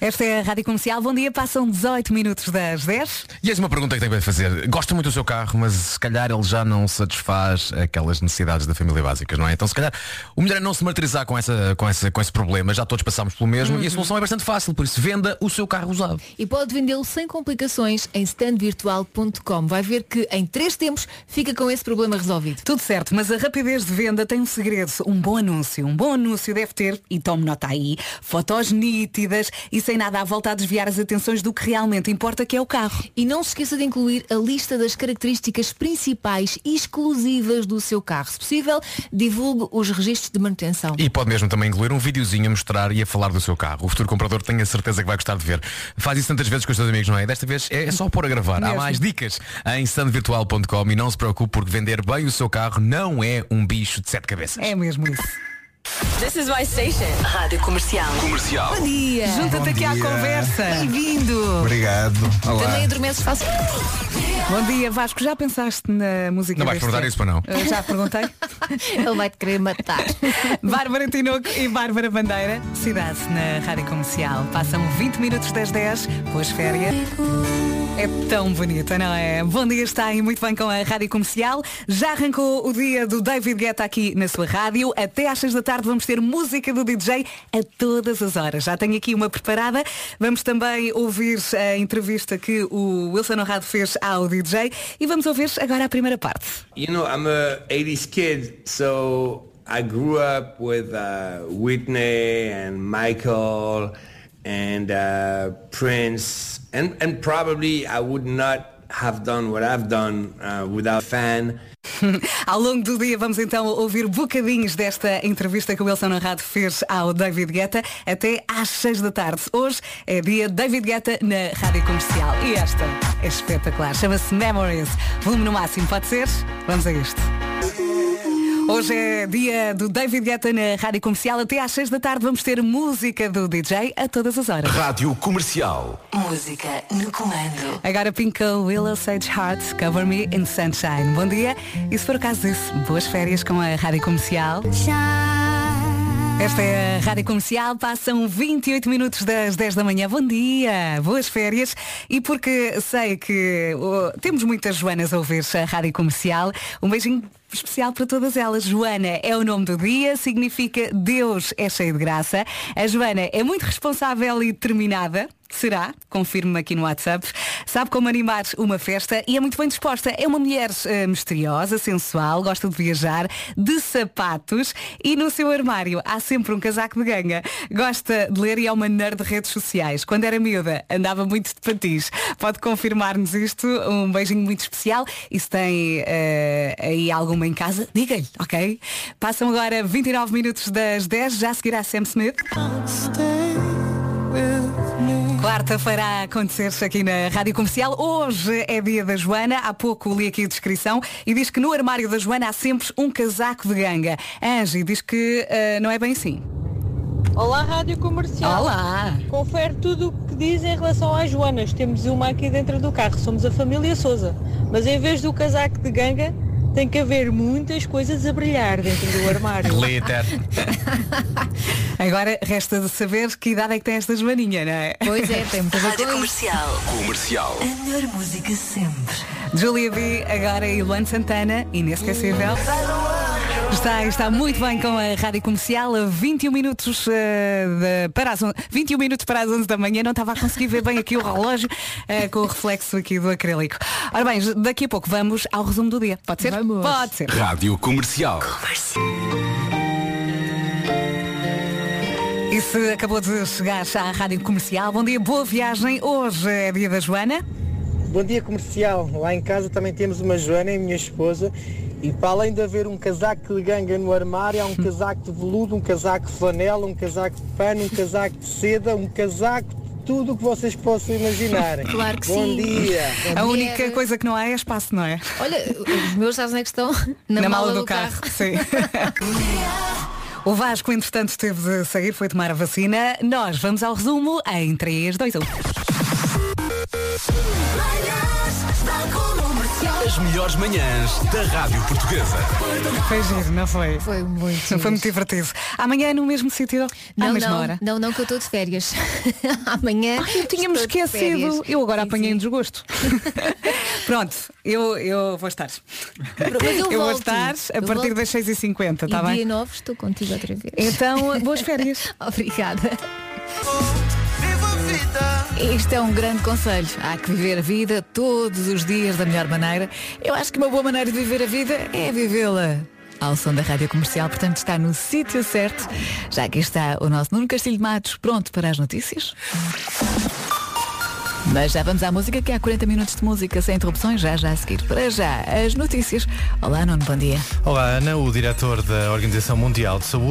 Esta é a Rádio Comercial. Bom dia, passam 18 minutos das 10. E eis uma pergunta que tenho para fazer. Gosta muito do seu carro, mas se calhar ele já não satisfaz aquelas necessidades da família básicas, não é? Então se calhar o melhor é não se martirizar com, essa, com, essa, com esse problema. Já todos passamos pelo mesmo e a solução é bastante fácil, por isso venda o seu carro usado. E pode vendê-lo sem complicações em standvirtual.com. Vai ver que em três tempos fica com esse problema resolvido. Tudo certo, mas a rapidez de venda tem um segredo, um bom anúncio. Um bom anúncio deve ter, e tome nota aí, fotos nítidas e sem nada à volta a desviar as atenções do que realmente importa, que é o carro. E não se esqueça de incluir a lista das características principais e exclusivas do seu carro. Se possível, divulgue os registros de manutenção. E pode mesmo também incluir um videozinho a mostrar e a falar do seu carro. O futuro comprador tem a certeza que vai gostar de ver. Faz isso tantas vezes com os seus amigos, não é? Desta vez é só pôr a gravar. Há Mesmo. mais dicas em standvirtual.com e não se preocupe porque vender bem o seu carro não é um bicho de sete cabeças. É mesmo isso. This is my station. Rádio Comercial. Comercial. Bom dia! Junta-te aqui à dia. conversa. Bem-vindo! Obrigado. Olá. Também adormeces fácil. Bom dia, Vasco. Já pensaste na música Não vais perguntar isso para não? Eu já perguntei. Ele vai te querer matar. Bárbara Tinoco e Bárbara Bandeira. Cidade na Rádio Comercial. Passam 20 minutos das 10. Boas férias. É tão bonita, não é? Bom dia, está aí muito bem com a Rádio Comercial. Já arrancou o dia do David Guetta aqui na sua rádio. Até às 6 da tarde vamos ter música do DJ a todas as horas. Já tenho aqui uma preparada. Vamos também ouvir a entrevista que o Wilson Honrado fez ao DJ e vamos ouvir agora a primeira parte. You know, I'm a 80s kid, so I grew up with uh, Whitney and Michael and uh, Prince, and, and probably I would not have done what I've done uh, without fan. Ao longo do dia vamos então ouvir bocadinhos desta entrevista que o Wilson Honrado fez ao David Guetta até às 6 da tarde. Hoje é dia David Guetta na Rádio Comercial. E esta é espetacular. Chama-se Memories. Volume no máximo, pode ser? Vamos a isto. Hoje é dia do David Guetta na Rádio Comercial. Até às 6 da tarde vamos ter música do DJ a todas as horas. Rádio Comercial. Música no comando. Agora pinca o Willow Sage Heart, Cover Me in Sunshine. Bom dia. E se for o caso disso, boas férias com a Rádio Comercial. Esta é a Rádio Comercial, passam 28 minutos das 10 da manhã. Bom dia, boas férias. E porque sei que oh, temos muitas Joanas a ouvir a Rádio Comercial, um beijinho especial para todas elas. Joana é o nome do dia, significa Deus é cheio de graça. A Joana é muito responsável e determinada. Será? Confirme-me aqui no WhatsApp. Sabe como animar uma festa e é muito bem disposta. É uma mulher eh, misteriosa, sensual, gosta de viajar, de sapatos e no seu armário há sempre um casaco de ganga. Gosta de ler e é uma nerd de redes sociais. Quando era miúda, andava muito de patins. Pode confirmar-nos isto. Um beijinho muito especial. E se tem eh, aí alguma em casa, diga-lhe, ok? Passam agora 29 minutos das 10, já seguirá Sam Smith. Quarta-feira a acontecer aqui na Rádio Comercial. Hoje é dia da Joana. Há pouco li aqui a descrição e diz que no armário da Joana há sempre um casaco de ganga. Angie diz que eh, não é bem assim. Olá, Rádio Comercial. Olá. Confere tudo o que diz em relação às Joanas. Temos uma aqui dentro do carro. Somos a família Souza. Mas em vez do casaco de ganga, tem que haver muitas coisas a brilhar dentro do armário. Glitter. Agora resta de saber que idade é que tem esta Joaninha, não é? Pois é, tem muita Rádio Comercial. Comercial. A melhor música sempre. Julia B, agora e Luan Santana, inesquecível. Está, está muito bem com a Rádio Comercial a 21 minutos, eh, de- para as on- 21 minutos para as 11 da manhã. Não estava a conseguir ver bem aqui o relógio eh, com o reflexo aqui do acrílico. Ora bem, daqui a pouco vamos ao resumo do dia. Pode ser? Pode ser. Rádio Comercial. E se acabou de chegar à Rádio Comercial, bom dia, boa viagem. Hoje é dia da Joana. Bom dia comercial. Lá em casa também temos uma Joana, a minha esposa, e para além de haver um casaco de ganga no armário, há um casaco de veludo, um casaco de flanela, um casaco de pano, um casaco de seda, um casaco de tudo o que vocês possam imaginar. Claro que Bom sim. dia. A única coisa que não há é espaço, não é? Olha, os meus sabes onde é que estão? Na, mala, do, carro. Sim. o Vasco, entretanto, teve de sair, foi tomar a vacina. Nós vamos ao resumo em um. 3, 2, 1. As melhores manhãs da Rádio Portuguesa. Foi giro, não foi? Foi muito Foi muito divertido. Amanhã no mesmo sítio, à Não, mesma não, hora. não, não, que eu estou de férias. Amanhã. Ai, eu tinha-me esquecido. Eu agora apanhei um desgosto. Pronto, eu, eu vou estar. Mas eu vou estar a Eu partir volto. das 6h50, E está dia tá bem? 9 estou contigo outra vez. Então, boas férias. Obrigada. Isto é um grande conselho. Há que viver a vida todos os dias da melhor maneira. Eu acho que uma boa maneira de viver a vida é vivê-la ao som da rádio comercial, portanto está no sítio certo. Já aqui está o nosso Nuno Castilho de Matos pronto para as notícias. Mas já vamos à música, que há 40 minutos de música sem interrupções, já já a seguir. Para já, as notícias. Olá, Nuno, bom dia. Olá Ana, o diretor da Organização Mundial de Saúde